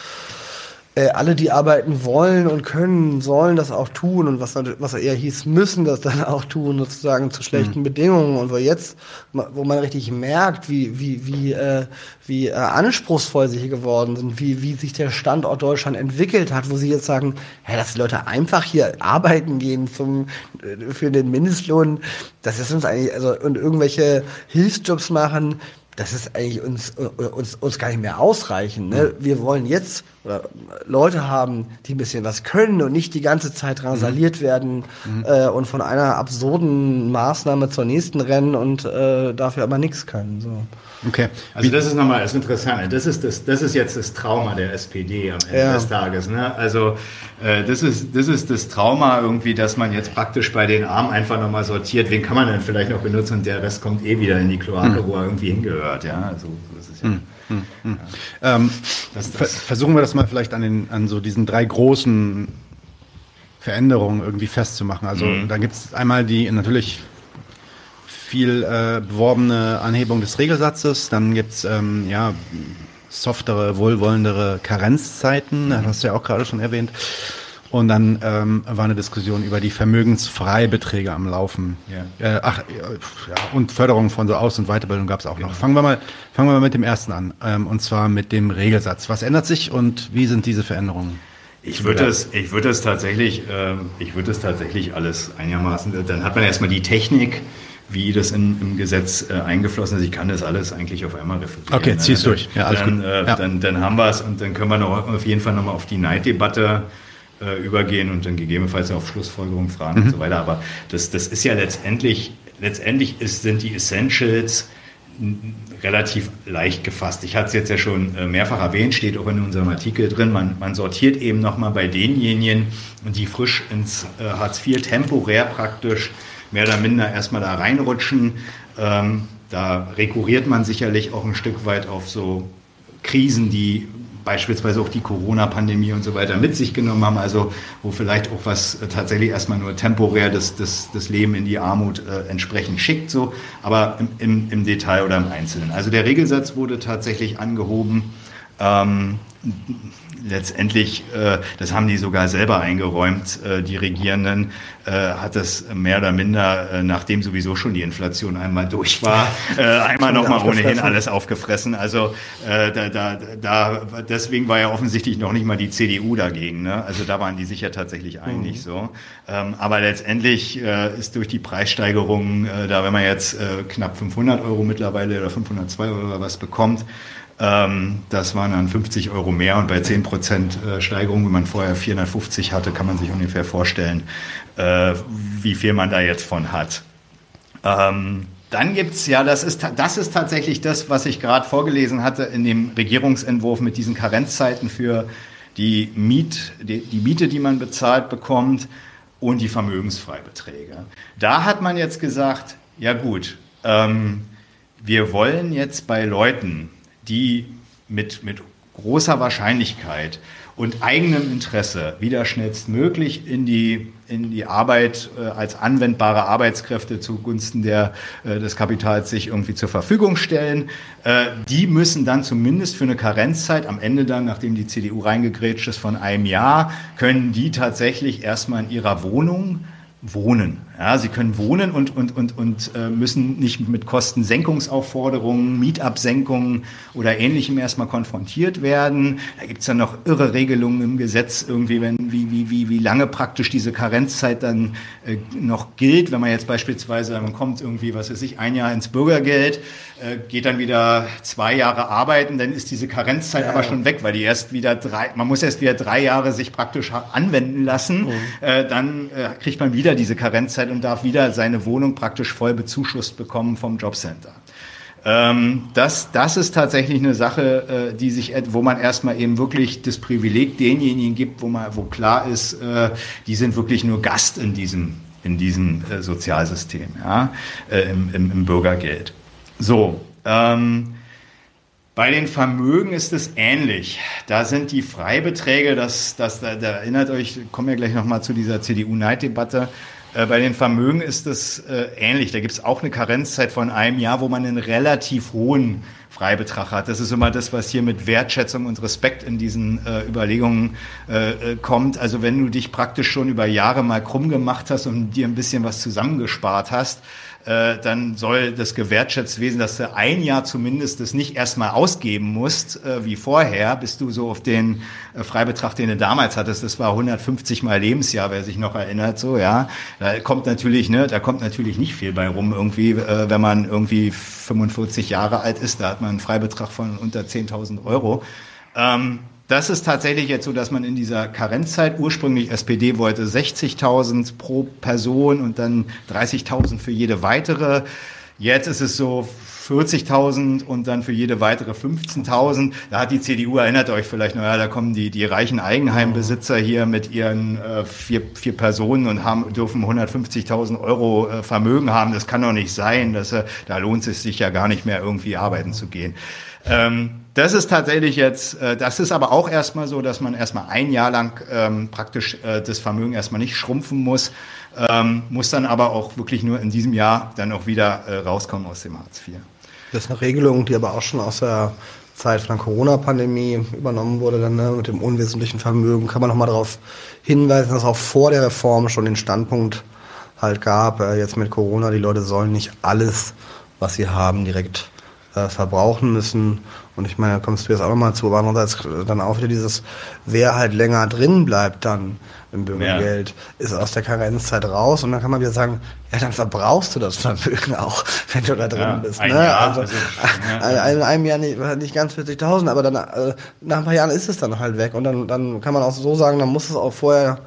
äh, alle, die arbeiten wollen und können, sollen das auch tun und was, was er eher hieß, müssen das dann auch tun, sozusagen zu schlechten mhm. Bedingungen. Und wo jetzt, wo man richtig merkt, wie, wie, wie, äh, wie äh, anspruchsvoll sie hier geworden sind, wie, wie sich der Standort Deutschland entwickelt hat, wo sie jetzt sagen, hey, dass die Leute einfach hier arbeiten gehen zum, äh, für den Mindestlohn, das ist uns eigentlich, also, und irgendwelche Hilfsjobs machen, das ist eigentlich uns, uns, uns gar nicht mehr ausreichen. Ne? Wir wollen jetzt Leute haben, die ein bisschen was können und nicht die ganze Zeit rasaliert mhm. werden mhm. Äh, und von einer absurden Maßnahme zur nächsten rennen und äh, dafür aber nichts können. So. Okay. Also das ist nochmal das Interessante. Das ist, das, das ist jetzt das Trauma der SPD am Ende ja. des Tages. Ne? Also äh, das, ist, das ist das Trauma irgendwie, dass man jetzt praktisch bei den Armen einfach nochmal sortiert, wen kann man denn vielleicht noch benutzen und der Rest kommt eh wieder in die Kloake, mhm. wo er irgendwie hingehört. Ja, also, das ist ja... Mhm. Hm, hm. Ähm, das, das versuchen wir das mal vielleicht an, den, an so diesen drei großen Veränderungen irgendwie festzumachen. Also mhm. da gibt es einmal die natürlich viel äh, beworbene Anhebung des Regelsatzes, dann gibt es ähm, ja, softere, wohlwollendere Karenzzeiten, das hast du ja auch gerade schon erwähnt. Und dann ähm, war eine Diskussion über die Vermögensfreibeträge am Laufen. Ja. Äh, ach, ja, und Förderung von so Aus- und Weiterbildung gab es auch genau. noch. Fangen wir mal, fangen wir mal mit dem ersten an. Ähm, und zwar mit dem Regelsatz. Was ändert sich und wie sind diese Veränderungen? Ich würde es, ich würde es tatsächlich, äh, ich würde es tatsächlich alles einigermaßen. Dann hat man erstmal die Technik, wie das in, im Gesetz äh, eingeflossen ist. Ich kann das alles eigentlich auf einmal referieren. Okay, zieh's durch. Ja, alles dann, gut. Äh, ja. Dann, dann haben wir es und dann können wir noch auf jeden Fall nochmal auf die Neiddebatte äh, übergehen und dann gegebenenfalls auf Schlussfolgerungen fragen mhm. und so weiter. Aber das, das ist ja letztendlich, letztendlich ist, sind die Essentials relativ leicht gefasst. Ich hatte es jetzt ja schon äh, mehrfach erwähnt, steht auch in unserem Artikel drin. Man, man sortiert eben nochmal bei denjenigen, die frisch ins äh, Hartz IV temporär praktisch mehr oder minder erstmal da reinrutschen. Ähm, da rekurriert man sicherlich auch ein Stück weit auf so Krisen, die beispielsweise auch die Corona-Pandemie und so weiter mit sich genommen haben, also wo vielleicht auch was äh, tatsächlich erstmal nur temporär das, das, das Leben in die Armut äh, entsprechend schickt, so, aber im, im, im Detail oder im Einzelnen. Also der Regelsatz wurde tatsächlich angehoben. Ähm, letztendlich, äh, das haben die sogar selber eingeräumt, äh, die Regierenden, hat das mehr oder minder, äh, nachdem sowieso schon die Inflation einmal durch war, äh, einmal nochmal ohnehin alles aufgefressen. Also äh, da, da, da, deswegen war ja offensichtlich noch nicht mal die CDU dagegen. Ne? Also da waren die sich ja tatsächlich einig mhm. so. Ähm, aber letztendlich äh, ist durch die Preissteigerung, äh, da wenn man jetzt äh, knapp 500 Euro mittlerweile oder 502 Euro oder was bekommt, ähm, das waren dann 50 Euro mehr und bei 10 Prozent äh, Steigerung, wenn man vorher 450 hatte, kann man sich ungefähr vorstellen, äh, wie viel man da jetzt von hat. Ähm, dann gibt's ja, das ist, das ist tatsächlich das, was ich gerade vorgelesen hatte in dem Regierungsentwurf mit diesen Karenzzeiten für die, Miet, die, die Miete, die man bezahlt bekommt und die Vermögensfreibeträge. Da hat man jetzt gesagt, ja gut, ähm, wir wollen jetzt bei Leuten, die mit, mit großer Wahrscheinlichkeit und eigenem Interesse wieder schnellstmöglich in die, in die Arbeit äh, als anwendbare Arbeitskräfte zugunsten der, äh, des Kapitals sich irgendwie zur Verfügung stellen. Äh, die müssen dann zumindest für eine Karenzzeit am Ende dann, nachdem die CDU reingegrätscht ist, von einem Jahr, können die tatsächlich erstmal in ihrer Wohnung wohnen. Ja, sie können wohnen und, und, und, und äh, müssen nicht mit Kostensenkungsaufforderungen, Mietabsenkungen oder ähnlichem erstmal konfrontiert werden. Da gibt's dann noch irre Regelungen im Gesetz, irgendwie, wenn, wie, wie, wie, wie lange praktisch diese Karenzzeit dann äh, noch gilt. Wenn man jetzt beispielsweise, man kommt irgendwie, was weiß ich, ein Jahr ins Bürgergeld, äh, geht dann wieder zwei Jahre arbeiten, dann ist diese Karenzzeit ja, aber schon weg, weil die erst wieder drei, man muss erst wieder drei Jahre sich praktisch anwenden lassen. Mhm. Äh, dann äh, kriegt man wieder diese Karenzzeit und darf wieder seine Wohnung praktisch voll bezuschusst bekommen vom Jobcenter. Ähm, das, das ist tatsächlich eine Sache, äh, die sich, wo man erstmal eben wirklich das Privileg denjenigen gibt, wo man, wo klar ist, äh, die sind wirklich nur Gast in diesem, in diesem äh, Sozialsystem, ja, im, im, im, Bürgergeld. So, ähm, bei den Vermögen ist es ähnlich. Da sind die Freibeträge, das, das, da, da erinnert euch, kommen wir gleich nochmal zu dieser CDU-Neiddebatte, äh, bei den Vermögen ist es äh, ähnlich. Da gibt es auch eine Karenzzeit von einem Jahr, wo man einen relativ hohen Freibetrag hat. Das ist immer das, was hier mit Wertschätzung und Respekt in diesen äh, Überlegungen äh, äh kommt. Also wenn du dich praktisch schon über Jahre mal krumm gemacht hast und dir ein bisschen was zusammengespart hast, äh, dann soll das gewertschätzt Wesen, dass du ein Jahr zumindest das nicht erstmal ausgeben musst, äh, wie vorher, bis du so auf den äh, Freibetrag, den du damals hattest, das war 150 mal Lebensjahr, wer sich noch erinnert, so, ja. Da kommt natürlich, ne, da kommt natürlich nicht viel bei rum irgendwie, äh, wenn man irgendwie 45 Jahre alt ist, da hat man einen Freibetrag von unter 10.000 Euro. Ähm, das ist tatsächlich jetzt so, dass man in dieser Karenzzeit, ursprünglich SPD wollte 60.000 pro Person und dann 30.000 für jede weitere. Jetzt ist es so 40.000 und dann für jede weitere 15.000. Da hat die CDU, erinnert euch vielleicht, naja, da kommen die, die reichen Eigenheimbesitzer hier mit ihren äh, vier, vier Personen und haben, dürfen 150.000 Euro äh, Vermögen haben. Das kann doch nicht sein. Dass, äh, da lohnt es sich ja gar nicht mehr irgendwie arbeiten zu gehen. Ähm, das ist tatsächlich jetzt, äh, das ist aber auch erstmal so, dass man erstmal ein Jahr lang ähm, praktisch äh, das Vermögen erstmal nicht schrumpfen muss, ähm, muss dann aber auch wirklich nur in diesem Jahr dann auch wieder äh, rauskommen aus dem Hartz IV. Das ist eine Regelung, die aber auch schon aus der Zeit von der Corona-Pandemie übernommen wurde, dann ne, mit dem unwesentlichen Vermögen. Kann man nochmal darauf hinweisen, dass auch vor der Reform schon den Standpunkt halt gab, äh, jetzt mit Corona, die Leute sollen nicht alles, was sie haben, direkt äh, verbrauchen müssen. Und ich meine, da kommst du jetzt auch nochmal zu, aber andererseits dann auch wieder dieses, wer halt länger drin bleibt dann im Bürgergeld, ja. ist aus der Karenzzeit raus und dann kann man wieder sagen, ja, dann verbrauchst du das Vermögen auch, wenn du da drin ja, bist. Ne? Jahr, also, also ja. in einem Jahr nicht, nicht ganz 40.000, aber dann äh, nach ein paar Jahren ist es dann halt weg und dann, dann kann man auch so sagen, dann muss es auch vorher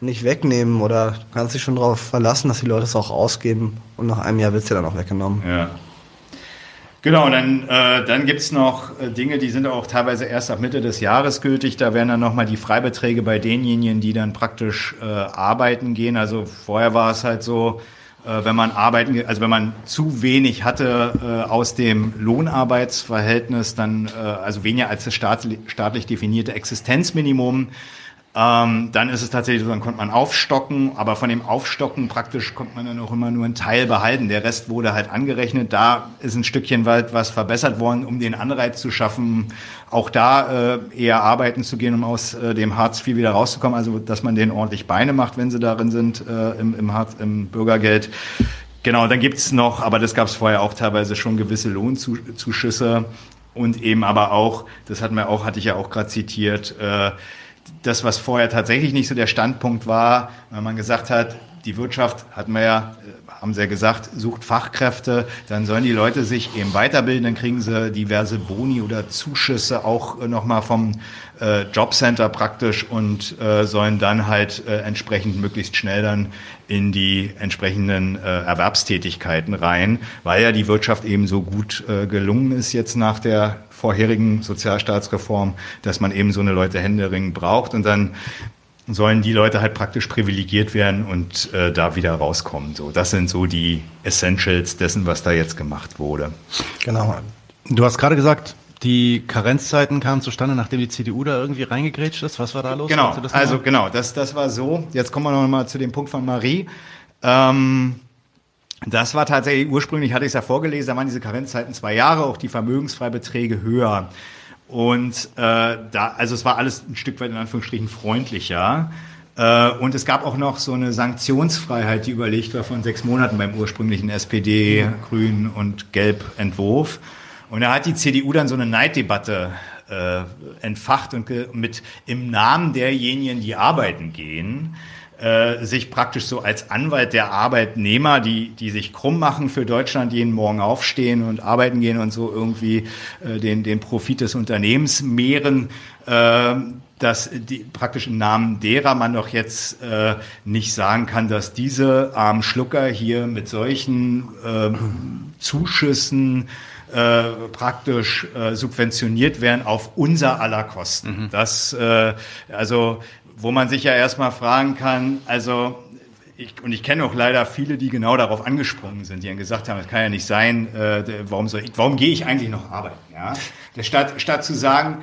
nicht wegnehmen oder du kannst dich schon darauf verlassen, dass die Leute es auch ausgeben und nach einem Jahr wird es dir dann auch weggenommen. Ja. Genau, dann, äh, dann gibt's noch äh, Dinge, die sind auch teilweise erst ab Mitte des Jahres gültig. Da wären dann nochmal die Freibeträge bei denjenigen, die dann praktisch äh, arbeiten gehen. Also vorher war es halt so, äh, wenn man arbeiten, also wenn man zu wenig hatte äh, aus dem Lohnarbeitsverhältnis, dann äh, also weniger als das staatlich definierte Existenzminimum, ähm, dann ist es tatsächlich so, dann konnte man aufstocken, aber von dem Aufstocken praktisch konnte man dann auch immer nur einen Teil behalten. Der Rest wurde halt angerechnet. Da ist ein Stückchen weit was verbessert worden, um den Anreiz zu schaffen, auch da äh, eher arbeiten zu gehen, um aus äh, dem Hartz IV wieder rauszukommen. Also, dass man denen ordentlich Beine macht, wenn sie darin sind, äh, im, im, Hartz, im Bürgergeld. Genau, dann gibt's noch, aber das gab es vorher auch teilweise schon gewisse Lohnzuschüsse und eben aber auch, das hatten wir auch, hatte ich ja auch gerade zitiert, äh, das, was vorher tatsächlich nicht so der Standpunkt war, weil man gesagt hat, die Wirtschaft, hatten wir ja, äh, haben sie ja gesagt, sucht Fachkräfte, dann sollen die Leute sich eben weiterbilden, dann kriegen sie diverse Boni oder Zuschüsse auch äh, nochmal vom äh, Jobcenter praktisch und äh, sollen dann halt äh, entsprechend möglichst schnell dann in die entsprechenden äh, Erwerbstätigkeiten rein, weil ja die Wirtschaft eben so gut gelungen ist jetzt nach der vorherigen Sozialstaatsreform, dass man eben so eine Leute händeringend braucht und dann sollen die Leute halt praktisch privilegiert werden und äh, da wieder rauskommen. So, das sind so die Essentials dessen, was da jetzt gemacht wurde. Genau. Du hast gerade gesagt, die Karenzzeiten kamen zustande, nachdem die CDU da irgendwie reingegrätscht ist. Was war da los? Genau, also genau, das, das war so. Jetzt kommen wir noch mal zu dem Punkt von Marie. Ähm, das war tatsächlich, ursprünglich hatte ich es ja vorgelesen, da waren diese Karenzzeiten zwei Jahre, auch die Vermögensfreibeträge höher. Und äh, da, also es war alles ein Stück weit in Anführungsstrichen freundlicher. Äh, und es gab auch noch so eine Sanktionsfreiheit, die überlegt war von sechs Monaten beim ursprünglichen SPD, Grün und Gelb Entwurf. Und da hat die CDU dann so eine Neiddebatte äh, entfacht und mit im Namen derjenigen, die arbeiten gehen, äh, sich praktisch so als Anwalt der Arbeitnehmer, die, die sich krumm machen für Deutschland, jeden Morgen aufstehen und arbeiten gehen und so irgendwie äh, den, den Profit des Unternehmens mehren, äh, dass die, praktisch im Namen derer man doch jetzt äh, nicht sagen kann, dass diese armen Schlucker hier mit solchen äh, Zuschüssen äh, praktisch äh, subventioniert werden auf unser aller Kosten. Mhm. Das, äh, also wo man sich ja erstmal fragen kann, also ich, und ich kenne auch leider viele, die genau darauf angesprungen sind, die dann gesagt haben, es kann ja nicht sein, äh, warum, soll ich, warum gehe ich eigentlich noch arbeiten? Ja? Statt, statt zu sagen,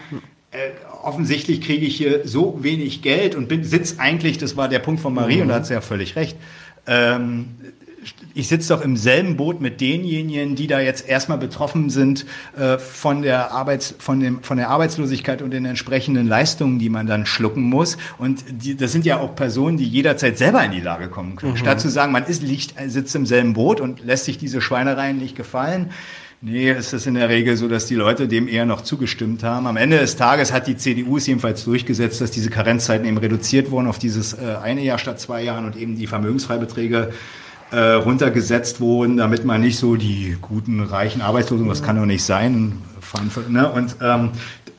äh, offensichtlich kriege ich hier so wenig Geld und bin, sitz eigentlich, das war der Punkt von Marie, mhm. und da hat sie ja völlig recht, ähm, ich sitze doch im selben Boot mit denjenigen, die da jetzt erstmal betroffen sind äh, von, der Arbeits-, von, dem, von der Arbeitslosigkeit und den entsprechenden Leistungen, die man dann schlucken muss. Und die, das sind ja auch Personen, die jederzeit selber in die Lage kommen können. Mhm. Statt zu sagen, man ist, liegt, sitzt im selben Boot und lässt sich diese Schweinereien nicht gefallen, Nee, es ist in der Regel so, dass die Leute dem eher noch zugestimmt haben. Am Ende des Tages hat die CDU es jedenfalls durchgesetzt, dass diese Karenzzeiten eben reduziert wurden auf dieses äh, eine Jahr statt zwei Jahren und eben die Vermögensfreibeträge äh, runtergesetzt wurden, damit man nicht so die guten, reichen Arbeitslosen, das kann doch nicht sein, ne? und, ähm,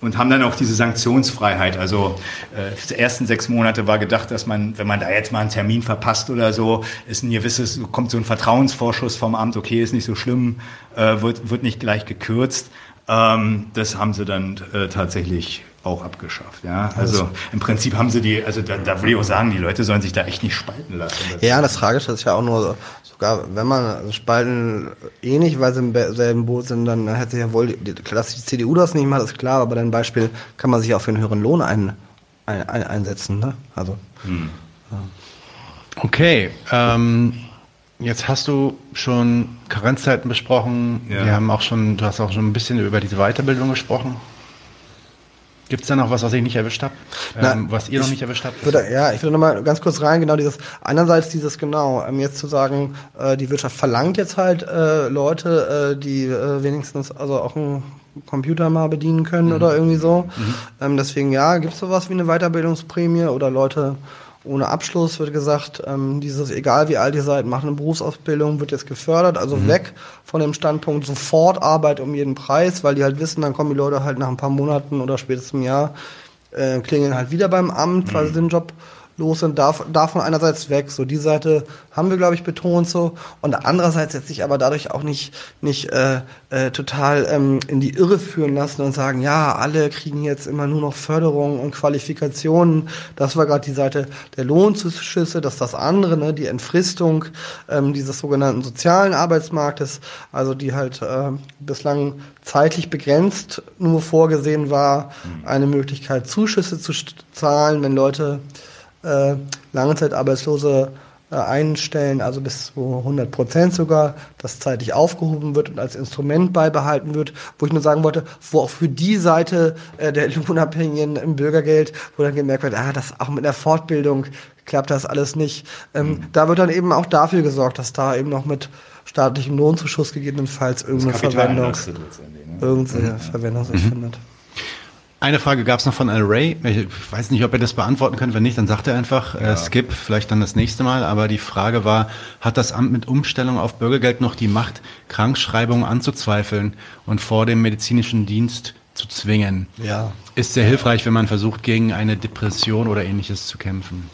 und haben dann auch diese Sanktionsfreiheit. Also äh, die ersten sechs Monate war gedacht, dass man, wenn man da jetzt mal einen Termin verpasst oder so, ist ein gewisses, kommt so ein Vertrauensvorschuss vom Amt, okay, ist nicht so schlimm, äh, wird, wird nicht gleich gekürzt. Ähm, das haben sie dann äh, tatsächlich auch abgeschafft. Ja, also im Prinzip haben sie die, also da, da will ich auch sagen, die Leute sollen sich da echt nicht spalten lassen. Das ja, das Tragische ist ja auch nur, sogar wenn man spalten eh nicht, weil sie im selben Boot sind, dann hätte ja wohl, dass die CDU das nicht macht, ist klar, aber dein Beispiel kann man sich auch für einen höheren Lohn ein, ein, ein einsetzen. Ne? Also. Hm. Ja. Okay, ähm, Jetzt hast du schon Karenzzeiten besprochen. Ja. Wir haben auch schon, du hast auch schon ein bisschen über diese Weiterbildung gesprochen. Gibt es da noch was, was ich nicht erwischt habe? Ähm, was ihr noch nicht erwischt habt? Würde, ja, ich würde noch mal ganz kurz rein, genau dieses, einerseits dieses genau, ähm, jetzt zu sagen, äh, die Wirtschaft verlangt jetzt halt äh, Leute, äh, die äh, wenigstens also auch einen Computer mal bedienen können mhm. oder irgendwie so. Mhm. Ähm, deswegen ja, gibt es sowas wie eine Weiterbildungsprämie oder Leute ohne Abschluss wird gesagt, ähm, dieses, egal wie alt ihr seid, macht eine Berufsausbildung, wird jetzt gefördert, also mhm. weg von dem Standpunkt sofort Arbeit um jeden Preis, weil die halt wissen, dann kommen die Leute halt nach ein paar Monaten oder spätestens im Jahr, äh, klingeln halt wieder beim Amt, mhm. weil sie den Job los sind, darf, davon einerseits weg. So die Seite haben wir, glaube ich, betont so. Und andererseits jetzt sich aber dadurch auch nicht, nicht äh, äh, total ähm, in die Irre führen lassen und sagen, ja, alle kriegen jetzt immer nur noch Förderung und Qualifikationen. Das war gerade die Seite der Lohnzuschüsse, dass das andere, ne, die Entfristung ähm, dieses sogenannten sozialen Arbeitsmarktes, also die halt äh, bislang zeitlich begrenzt nur vorgesehen war, mhm. eine Möglichkeit Zuschüsse zu zahlen, wenn Leute äh, Langzeitarbeitslose äh, einstellen, also bis zu 100 Prozent sogar, das zeitlich aufgehoben wird und als Instrument beibehalten wird, wo ich nur sagen wollte, wo auch für die Seite äh, der Lohnabhängigen im Bürgergeld, wo dann gemerkt wird, ah, das auch mit der Fortbildung klappt das alles nicht. Ähm, mhm. Da wird dann eben auch dafür gesorgt, dass da eben noch mit staatlichem Lohnzuschuss gegebenenfalls irgendeine Verwendung, ne? irgendeine mhm. Verwendung sich mhm. findet. Eine Frage gab es noch von Al Ray. Ich weiß nicht, ob er das beantworten kann. Wenn nicht, dann sagt er einfach, äh, skip, vielleicht dann das nächste Mal. Aber die Frage war, hat das Amt mit Umstellung auf Bürgergeld noch die Macht, Krankschreibungen anzuzweifeln und vor dem medizinischen Dienst zu zwingen? Ja. Ist sehr hilfreich, wenn man versucht, gegen eine Depression oder ähnliches zu kämpfen.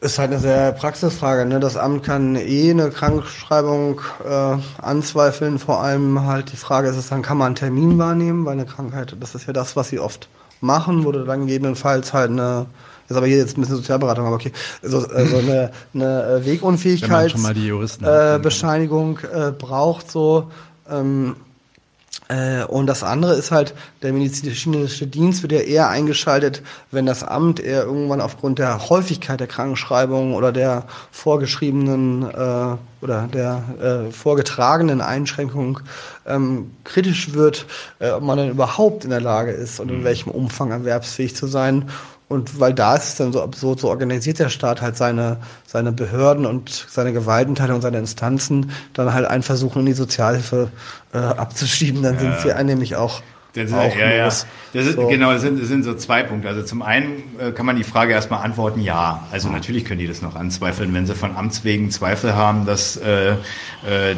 Ist halt eine sehr Praxisfrage. Ne? Das Amt kann eh eine Krankschreibung äh, anzweifeln. Vor allem halt die Frage ist es dann, kann man einen Termin wahrnehmen, weil eine Krankheit, das ist ja das, was sie oft machen, wo du dann gegebenenfalls halt eine, ist aber hier jetzt ein bisschen Sozialberatung, aber okay, so, äh, so eine, eine Wegunfähigkeitsbescheinigung äh, äh, braucht so. Ähm, äh, und das andere ist halt, der medizinische Dienst wird ja eher eingeschaltet, wenn das Amt eher irgendwann aufgrund der Häufigkeit der Krankenschreibungen oder der vorgeschriebenen äh, oder der äh, vorgetragenen Einschränkung ähm, kritisch wird, äh, ob man dann überhaupt in der Lage ist und in mhm. welchem Umfang erwerbsfähig zu sein. Und weil da ist es dann so absurd, so organisiert der Staat halt seine, seine Behörden und seine Gewaltenteilung, seine Instanzen, dann halt ein Versuchen in die Sozialhilfe äh, abzuschieben, dann ja. sind sie nämlich auch das ist, auch ja, ja. Das ist, so. Genau, das sind, das sind so zwei Punkte. Also zum einen äh, kann man die Frage erstmal antworten, ja. Also natürlich können die das noch anzweifeln, wenn sie von Amts wegen Zweifel haben, dass äh, äh,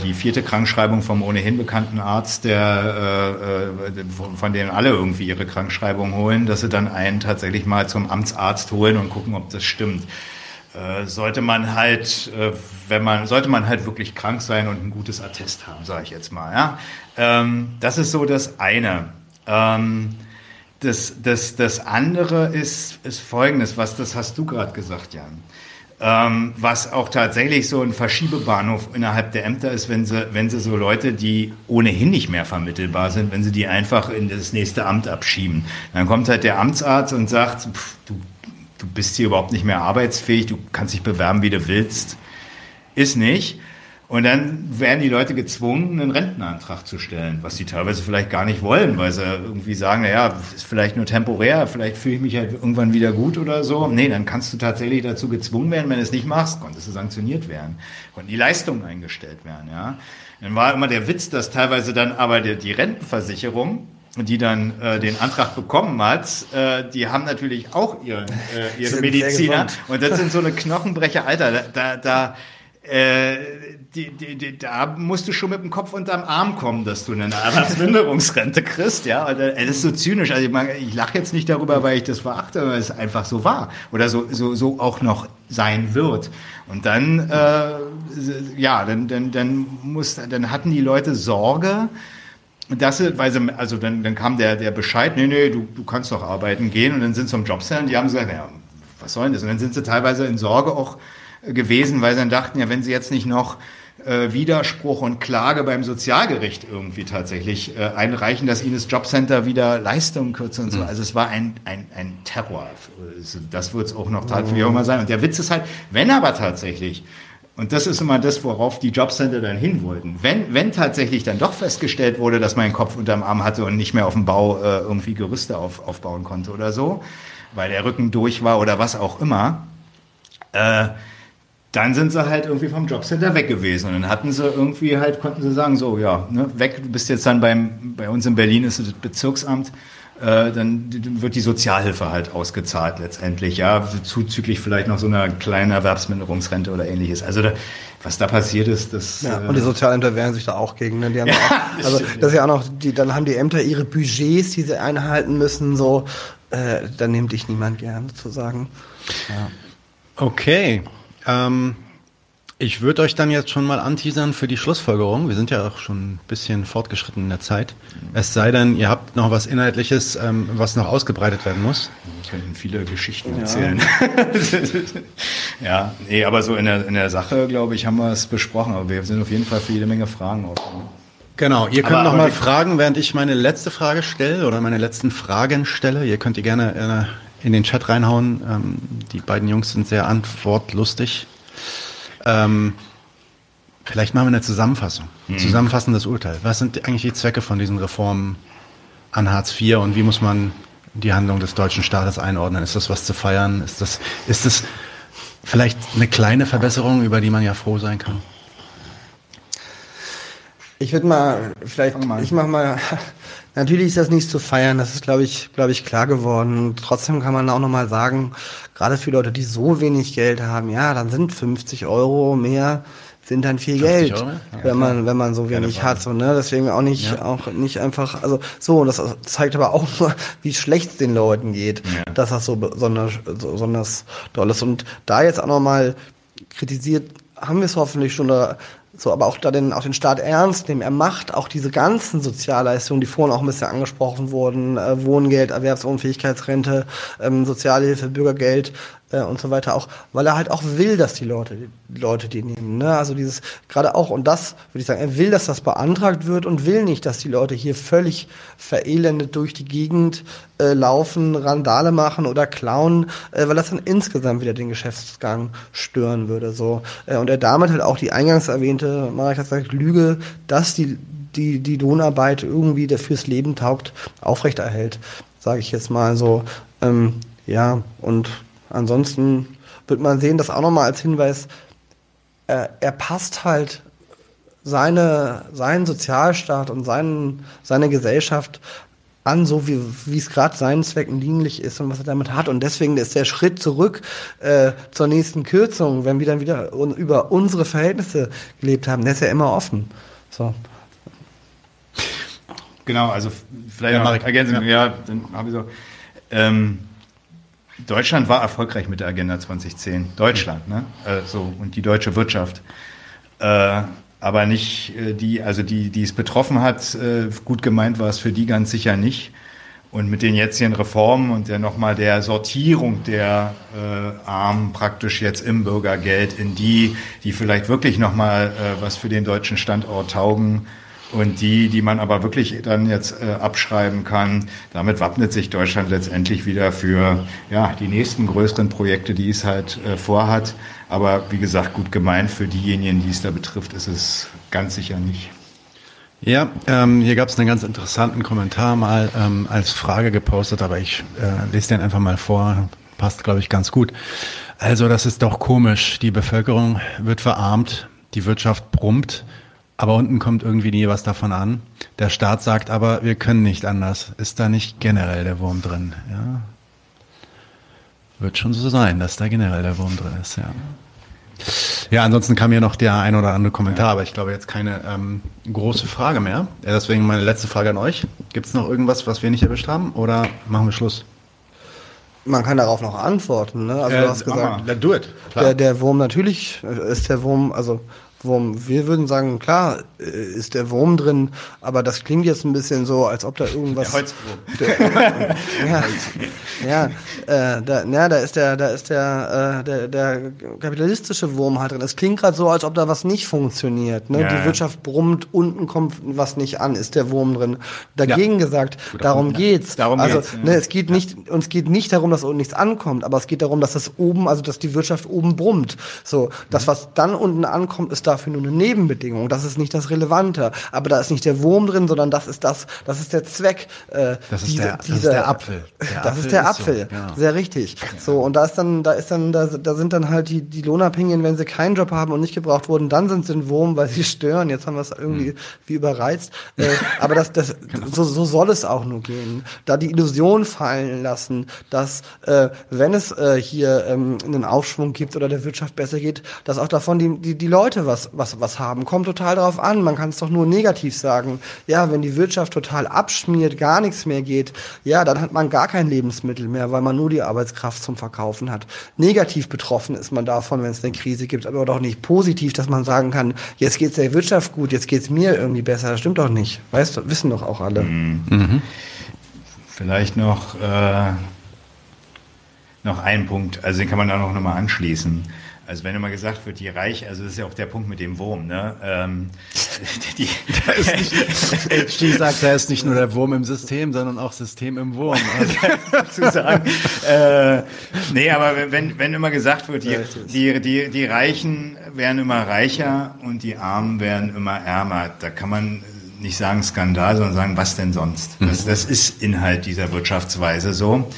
die vierte Krankschreibung vom ohnehin bekannten Arzt, der äh, äh von, von dem alle irgendwie ihre Krankschreibung holen, dass sie dann einen tatsächlich mal zum Amtsarzt holen und gucken, ob das stimmt sollte man halt, wenn man, sollte man halt wirklich krank sein und ein gutes Attest haben, sage ich jetzt mal. Ja? Ähm, das ist so das eine. Ähm, das, das, das andere ist, ist Folgendes, was das hast du gerade gesagt, Jan. Ähm, was auch tatsächlich so ein Verschiebebahnhof innerhalb der Ämter ist, wenn sie, wenn sie so Leute, die ohnehin nicht mehr vermittelbar sind, wenn sie die einfach in das nächste Amt abschieben. Dann kommt halt der Amtsarzt und sagt, pff, du, du bist hier überhaupt nicht mehr arbeitsfähig, du kannst dich bewerben, wie du willst. Ist nicht. Und dann werden die Leute gezwungen, einen Rentenantrag zu stellen, was sie teilweise vielleicht gar nicht wollen, weil sie irgendwie sagen, naja, ist vielleicht nur temporär, vielleicht fühle ich mich halt irgendwann wieder gut oder so. Nee, dann kannst du tatsächlich dazu gezwungen werden, wenn du es nicht machst, konntest du sanktioniert werden, konnten die Leistungen eingestellt werden, ja. Dann war immer der Witz, dass teilweise dann aber die, Rentenversicherung die dann äh, den Antrag bekommen hat, äh, die haben natürlich auch ihren, äh, ihre Mediziner. Und das sind so eine Knochenbrecher, Alter, da, da, da äh, die, die, die, da musst du schon mit dem Kopf unterm Arm kommen, dass du eine Erwerbsminderungsrente kriegst, ja. Und, äh, das ist so zynisch. Also ich, ich lache jetzt nicht darüber, weil ich das verachte, weil es einfach so war oder so, so, so auch noch sein wird. Und dann, äh, ja, dann, dann, dann muss, dann hatten die Leute Sorge, dass weil sie, also dann, dann kam der, der Bescheid, nee, nee, du, du kannst doch arbeiten gehen. Und dann sind sie zum Jobcenter und die haben gesagt, naja, was soll denn das? Und dann sind sie teilweise in Sorge auch gewesen, weil sie dann dachten, ja, wenn sie jetzt nicht noch äh, Widerspruch und Klage beim Sozialgericht irgendwie tatsächlich äh, einreichen, dass ihnen das Jobcenter wieder Leistungen kürzt und so. Mhm. Also es war ein, ein, ein Terror. Das wird es auch noch tatsächlich auch mal sein. Und der Witz ist halt, wenn aber tatsächlich und das ist immer das, worauf die Jobcenter dann hin wollten. Wenn, wenn tatsächlich dann doch festgestellt wurde, dass man einen Kopf unterm Arm hatte und nicht mehr auf dem Bau äh, irgendwie Gerüste auf, aufbauen konnte oder so, weil der Rücken durch war oder was auch immer, äh, dann sind sie halt irgendwie vom Jobcenter weg gewesen. Und dann hatten sie irgendwie halt, konnten sie sagen, so, ja, ne, weg, du bist jetzt dann beim, bei uns in Berlin ist es das Bezirksamt, äh, dann wird die Sozialhilfe halt ausgezahlt letztendlich, ja, zuzüglich vielleicht noch so einer kleinen Erwerbsminderungsrente oder ähnliches. Also da, was da passiert ist, das. Ja, und die Sozialämter wehren sich da auch gegen. Ne? Die haben ja, auch, also das ist ja auch noch, die, dann haben die Ämter ihre Budgets, die sie einhalten müssen, so, äh, dann nimmt dich niemand gern sozusagen. Ja. Okay. Ähm, ich würde euch dann jetzt schon mal anteasern für die Schlussfolgerung. Wir sind ja auch schon ein bisschen fortgeschritten in der Zeit. Es sei denn, ihr habt noch was Inhaltliches, ähm, was noch ausgebreitet werden muss. Wir könnten viele Geschichten ja. erzählen. ja, nee, aber so in der, in der Sache, glaube ich, haben wir es besprochen. Aber wir sind auf jeden Fall für jede Menge Fragen offen. Genau, ihr könnt aber, noch mal fragen, während ich meine letzte Frage stelle oder meine letzten Fragen stelle. Ihr könnt die gerne äh, in den Chat reinhauen. Ähm, die beiden Jungs sind sehr antwortlustig. Ähm, vielleicht machen wir eine Zusammenfassung. Mhm. Zusammenfassendes Urteil. Was sind eigentlich die Zwecke von diesen Reformen an Hartz IV und wie muss man die Handlung des deutschen Staates einordnen? Ist das was zu feiern? Ist das, ist das vielleicht eine kleine Verbesserung, über die man ja froh sein kann? Ich würde mal, vielleicht, mal. ich mach mal, natürlich ist das nicht zu feiern, das ist, glaube ich, glaube ich, klar geworden. Trotzdem kann man auch nochmal sagen, gerade für Leute, die so wenig Geld haben, ja, dann sind 50 Euro mehr, sind dann viel 50 Geld, Euro wenn man, wenn man so wenig hat, so, ne, deswegen auch nicht, Ja. auch nicht einfach, also, so, und das zeigt aber auch nur, wie schlecht es den Leuten geht, Ja. dass das so besonders, so besonders doll ist. Und da jetzt auch nochmal kritisiert, haben wir es hoffentlich schon da, so, aber auch da den, auch den Staat ernst nehmen. Er macht auch diese ganzen Sozialleistungen, die vorhin auch ein bisschen angesprochen wurden, äh, Wohngeld, Erwerbsunfähigkeitsrente, ähm, Sozialhilfe, Bürgergeld äh, und so weiter, auch, weil er halt auch will, dass die Leute, die Leute die nehmen. Ne? Also dieses, gerade auch, und das würde ich sagen, er will, dass das beantragt wird und will nicht, dass die Leute hier völlig verelendet durch die Gegend äh, laufen, Randale machen oder klauen, äh, weil das dann insgesamt wieder den Geschäftsgang stören würde. So. Äh, und er damit halt auch die eingangs erwähnte, Marek hat gesagt, Lüge, dass die, die, die Lohnarbeit irgendwie der fürs Leben taugt, aufrechterhält, sage ich jetzt mal so. Ähm, ja, und ansonsten wird man sehen, das auch nochmal als Hinweis, äh, er passt halt seine, seinen Sozialstaat und seinen, seine Gesellschaft an, so wie, es gerade seinen Zwecken dienlich ist und was er damit hat. Und deswegen ist der Schritt zurück äh, zur nächsten Kürzung, wenn wir dann wieder un über unsere Verhältnisse gelebt haben, der ist ja immer offen. So. Genau, also vielleicht Ja, noch ergänzen. Ja, dann habe ich so. Ähm, Deutschland war erfolgreich mit der Agenda 2010. Deutschland, ne? Äh, so, und die deutsche Wirtschaft. Äh, aber nicht äh, die, also die, die es betroffen hat, äh, gut gemeint war es für die ganz sicher nicht. Und mit den jetzigen Reformen und der nochmal der Sortierung der äh, Armen praktisch jetzt im Bürgergeld in die, die vielleicht wirklich nochmal was für den deutschen Standort taugen und die, die man aber wirklich dann jetzt äh, abschreiben kann, damit wappnet sich Deutschland letztendlich wieder für ja, die nächsten größeren Projekte, die es halt äh, vorhat. Aber wie gesagt, gut gemeint für diejenigen, die es da betrifft, ist es ganz sicher nicht. Ja, ähm, hier gab es einen ganz interessanten Kommentar mal ähm, als Frage gepostet, aber ich äh, lese den einfach mal vor. Passt, glaube ich, ganz gut. Also, das ist doch komisch. Die Bevölkerung wird verarmt, die Wirtschaft brummt, aber unten kommt irgendwie nie was davon an. Der Staat sagt aber, wir können nicht anders. Ist da nicht generell der Wurm drin? Ja. Wird schon so sein, dass da generell der Wurm drin ist, ja. Ja, ansonsten kam hier noch der ein oder andere Kommentar, aber ich glaube jetzt keine ähm, große Frage mehr. Ja, deswegen meine letzte Frage an euch. Gibt es noch irgendwas, was wir nicht erwischt haben oder machen wir Schluss? Man kann darauf noch antworten. Ne? Also Äh, du hast gesagt, Let do it. der, der Wurm natürlich äh, ist der Wurm, also Wurm, wir würden sagen, klar äh, ist der Wurm drin, aber das klingt jetzt ein bisschen so, als ob da irgendwas. Der Holzwurm. ja, ja, äh, da, ja, da ist der, da ist der, äh, der, der kapitalistische Wurm halt drin. Es klingt gerade so, als ob da was nicht funktioniert. Ne? Ja, Die. Wirtschaft brummt, unten kommt was nicht an, ist der Wurm drin. Dagegen gesagt, Guter darum geht's. Darum also, geht's, ne, es geht nicht, uns geht nicht darum, dass unten nichts ankommt, aber es geht darum, dass das oben, also dass die Wirtschaft oben brummt. So, das, was dann unten ankommt, ist dafür nur eine Nebenbedingung. Das ist nicht das Relevante. Aber da ist nicht der Wurm drin, sondern das ist das, das ist der Zweck. Äh, Das ist diese- der- das ist der Apfel. Der das Apfel ist der ist so, Apfel. genau. Sehr richtig. So, und da ist dann, da ist dann, da, da sind dann halt die, die Lohnabhängigen, wenn sie keinen Job haben und nicht gebraucht wurden, dann sind sie ein Wurm, weil sie stören. Jetzt haben wir es irgendwie wie überreizt. Äh, aber das, das, so, so soll es auch nur gehen. Da die Illusion fallen lassen, dass, äh, wenn es äh, hier ähm, einen Aufschwung gibt oder der Wirtschaft besser geht, dass auch davon die, die, die Leute was, was, was haben. Kommt total drauf an. Man kann es doch nur negativ sagen. Ja, wenn die Wirtschaft total abschmiert, gar nichts mehr geht, ja, dann hat man gar kein Lebensmittel mehr, weil man nur die Arbeitskraft zum Verkaufen hat. Negativ betroffen ist man davon, wenn es eine Krise gibt, aber doch nicht positiv, dass man sagen kann, jetzt geht's der Wirtschaft gut, jetzt geht's mir irgendwie besser. Das stimmt doch nicht. Weißt du, wissen doch auch alle. Vielleicht noch, äh, noch ein Punkt, also den kann man da noch mal anschließen. Also wenn immer gesagt wird, die Reich, also das ist ja auch der Punkt mit dem Wurm, ne? Ähm, die, Steve sagt, da ist nicht nur der Wurm im System, sondern auch System im Wurm. Also, zu sagen. äh, nee, aber wenn, wenn immer gesagt wird, die, die, die, die Reichen werden immer reicher und die Armen werden immer ärmer, da kann man nicht sagen Skandal, sondern sagen, was denn sonst? Das, das ist Inhalt dieser Wirtschaftsweise so.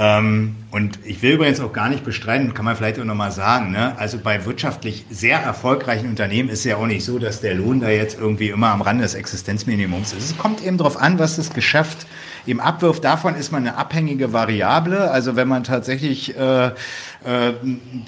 Äh, Ähm, und ich will übrigens auch gar nicht bestreiten, kann man vielleicht auch nochmal sagen, ne? also bei wirtschaftlich sehr erfolgreichen Unternehmen ist es ja auch nicht so, dass der Lohn da jetzt irgendwie immer am Rande des Existenzminimums ist. Es kommt eben darauf an, was das Geschäft im Abwurf davon ist man eine abhängige Variable. Also wenn man tatsächlich, äh, äh,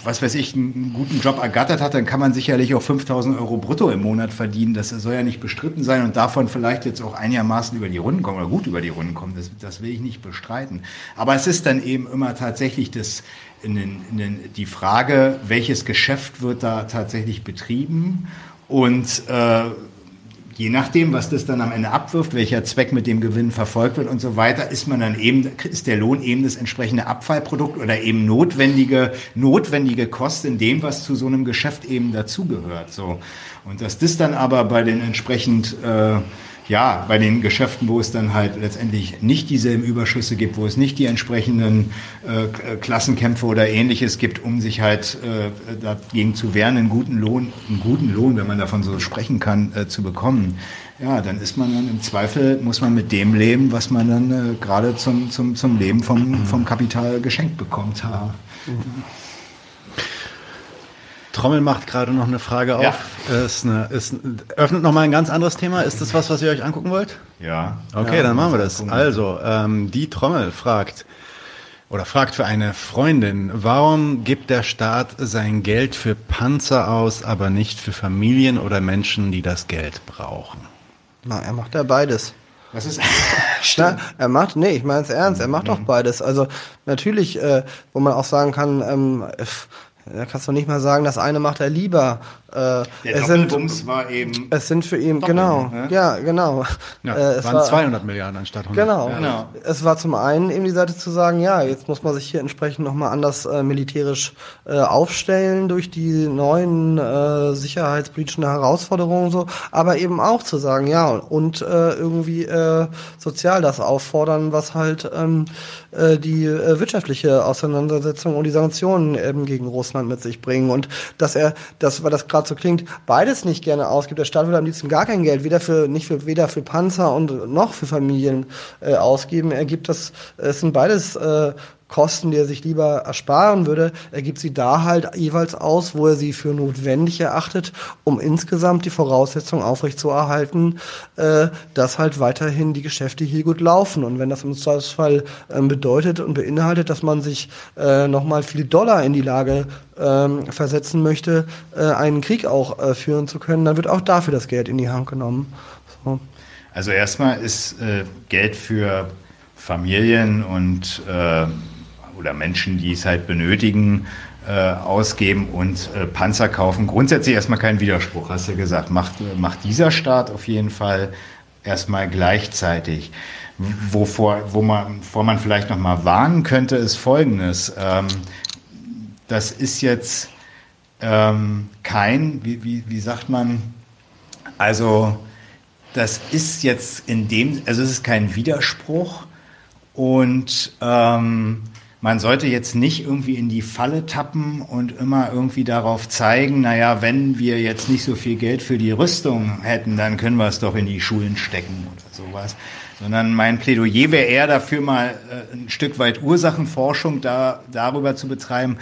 was weiß ich, einen guten Job ergattert hat, dann kann man sicherlich auch 5000 Euro brutto im Monat verdienen. Das soll ja nicht bestritten sein und davon vielleicht jetzt auch einigermaßen über die Runden kommen oder gut über die Runden kommen. Das, das will ich nicht bestreiten. Aber es ist dann eben immer tatsächlich das, in den, in den, die Frage, welches Geschäft wird da tatsächlich betrieben und äh, je nachdem, was das dann am Ende abwirft, welcher Zweck mit dem Gewinn verfolgt wird und so weiter, ist man dann eben, ist der Lohn eben das entsprechende Abfallprodukt oder eben notwendige, notwendige Kosten in dem, was zu so einem Geschäft eben dazugehört. So. Und dass das dann aber bei den entsprechend äh, ja, bei den Geschäften, wo es dann halt letztendlich nicht dieselben Überschüsse gibt, wo es nicht die entsprechenden äh, Klassenkämpfe oder ähnliches gibt, um sich halt äh, dagegen zu wehren, einen guten Lohn, einen guten Lohn, wenn man davon so sprechen kann, äh, zu bekommen. Ja, dann ist man dann im Zweifel, muss man mit dem leben, was man dann äh, gerade zum, zum, zum Leben vom, vom Kapital geschenkt bekommt. Ja. Mhm. Trommel macht gerade noch eine Frage auf. Ja. Ist eine, ist, öffnet noch mal ein ganz anderes Thema. Ist das was, was ihr euch angucken wollt? Ja. Okay, ja, dann machen wir das. Also, ähm, die Trommel fragt oder fragt für eine Freundin, warum gibt der Staat sein Geld für Panzer aus, aber nicht für Familien oder Menschen, die das Geld brauchen? Na, er macht ja beides. Was ist? Na, er macht, nee, ich meine es ernst, er macht mhm. doch beides. Also natürlich, äh, wo man auch sagen kann, ähm, da kannst du nicht mal sagen, das eine macht er lieber. Äh, Der es sind, war eben. Es sind für ihn, Doppel, genau, ne? ja, genau. Ja, äh, es waren war, 200 Milliarden anstatt 100. Genau. Ja. genau. Es war zum einen eben die Seite zu sagen, ja, jetzt muss man sich hier entsprechend nochmal anders äh, militärisch äh, aufstellen durch die neuen äh, sicherheitspolitischen Herausforderungen und so, aber eben auch zu sagen, ja, und äh, irgendwie äh, sozial das auffordern, was halt ähm, äh, die äh, wirtschaftliche Auseinandersetzung und die Sanktionen eben gegen Russland mit sich bringen. Und dass er, das, weil das gerade so klingt, beides nicht gerne ausgibt. Der Staat will am liebsten gar kein Geld, weder für, nicht für, weder für Panzer und noch für Familien äh, ausgeben. Er gibt das, es sind beides äh, Kosten, die er sich lieber ersparen würde, er gibt sie da halt jeweils aus, wo er sie für notwendig erachtet, um insgesamt die Voraussetzungen aufrechtzuerhalten, äh, dass halt weiterhin die Geschäfte hier gut laufen. Und wenn das im Zweifelsfall äh, bedeutet und beinhaltet, dass man sich äh, nochmal viel Dollar in die Lage ähm, versetzen möchte, äh, einen Krieg auch äh, führen zu können, dann wird auch dafür das Geld in die Hand genommen. So. Also erstmal ist äh, Geld für Familien und äh, oder Menschen, die es halt benötigen, äh, ausgeben und äh, Panzer kaufen. Grundsätzlich erstmal kein Widerspruch, hast du gesagt. Macht, macht dieser Staat auf jeden Fall erstmal gleichzeitig. Wovor, wo man, wovor man vielleicht noch mal warnen könnte, ist Folgendes. Ähm, das ist jetzt ähm, kein, wie, wie, wie sagt man, also das ist jetzt in dem, also es ist kein Widerspruch und ähm, man sollte jetzt nicht irgendwie in die Falle tappen und immer irgendwie darauf zeigen, naja, wenn wir jetzt nicht so viel Geld für die Rüstung hätten, dann können wir es doch in die Schulen stecken oder sowas. Sondern mein Plädoyer wäre eher dafür, mal äh, ein Stück weit Ursachenforschung da, darüber zu betreiben,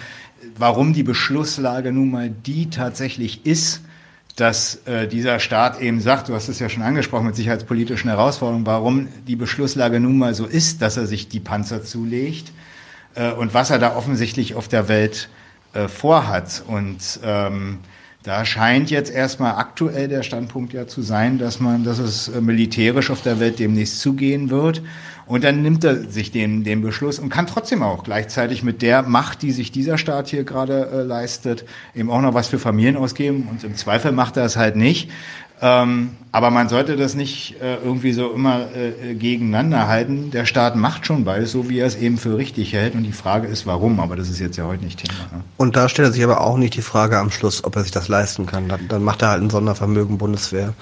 warum die Beschlusslage nun mal die tatsächlich ist, dass äh, dieser Staat eben sagt, du hast es ja schon angesprochen mit sicherheitspolitischen Herausforderungen, warum die Beschlusslage nun mal so ist, dass er sich die Panzer zulegt äh, und was er da offensichtlich auf der Welt äh, vorhat. Und ähm, da scheint jetzt erstmal aktuell der Standpunkt ja zu sein, dass man, dass es äh, militärisch auf der Welt demnächst zugehen wird. Und dann nimmt er sich den, den Beschluss und kann trotzdem auch gleichzeitig mit der Macht, die sich dieser Staat hier gerade äh, leistet, eben auch noch was für Familien ausgeben. Und im Zweifel macht er es halt nicht. Ähm, aber man sollte das nicht äh, irgendwie so immer äh, gegeneinander halten. Der Staat macht schon beides, so wie er es eben für richtig hält. Und die Frage ist, warum. Aber das ist jetzt ja heute nicht Thema. Ne? Und da stellt sich aber auch nicht die Frage am Schluss, ob er sich das leisten kann. Dann, dann macht er halt ein Sondervermögen Bundeswehr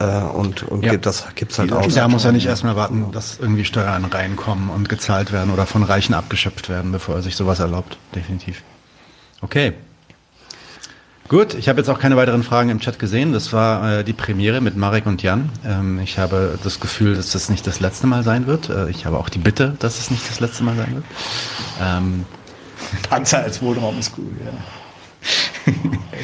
äh, und, und ja. gibt das gibt's halt aus. Da muss er nicht erstmal warten, dass irgendwie Steuern reinkommen und gezahlt werden oder von Reichen abgeschöpft werden, bevor er sich sowas erlaubt. Definitiv. Okay. Gut, ich habe jetzt auch keine weiteren Fragen im Chat gesehen. Das war äh, die Premiere mit Marek und Jan. Ähm, ich habe das Gefühl, dass das nicht das letzte Mal sein wird. Äh, ich habe auch die Bitte, dass es nicht das letzte Mal sein wird. Ähm, Panzer als Wohnraum ist cool, ja.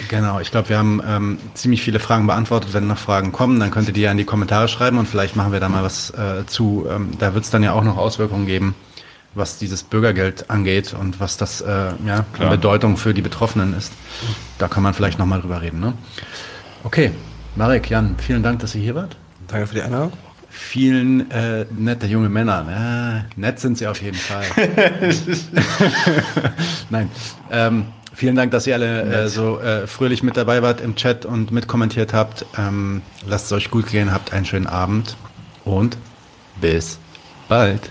Genau, ich glaube, wir haben ähm, ziemlich viele Fragen beantwortet. Wenn noch Fragen kommen, dann könnt ihr die ja in die Kommentare schreiben und vielleicht machen wir da mal was äh, zu. Ähm, da wird es dann ja auch noch Auswirkungen geben, was dieses Bürgergeld angeht und was das äh, ja, Klar. Bedeutung für die Betroffenen ist. Da kann man vielleicht nochmal drüber reden. Ne? Okay, Marek, Jan, vielen Dank, dass ihr hier wart. Danke für die Einladung. Vielen äh, nette junge Männer. Ne? Nett sind sie auf jeden Fall. Nein. Ähm, vielen Dank, dass ihr alle äh, so äh, fröhlich mit dabei wart im Chat und mitkommentiert habt. Ähm, lasst es euch gut gehen, habt einen schönen Abend und bis bald.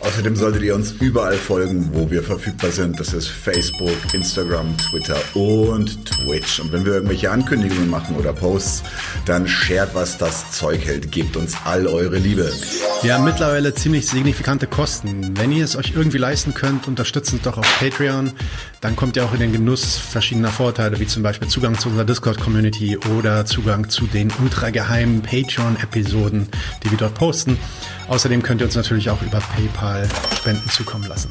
Außerdem solltet ihr uns überall folgen, wo wir verfügbar sind. Das ist Facebook, Instagram, Twitter und Twitch. Und wenn wir irgendwelche Ankündigungen machen oder Posts, dann shared, was das Zeug hält. Gebt uns all eure Liebe. Wir haben mittlerweile ziemlich signifikante Kosten. Wenn ihr es euch irgendwie leisten könnt, unterstützt uns doch auf Patreon. Dann kommt ihr auch in den Genuss verschiedener Vorteile, wie zum Beispiel Zugang zu unserer Discord-Community oder Zugang zu den ultrageheimen Patreon-Episoden, die wir dort posten. Außerdem könnt ihr uns natürlich auch über PayPal Spenden zukommen lassen.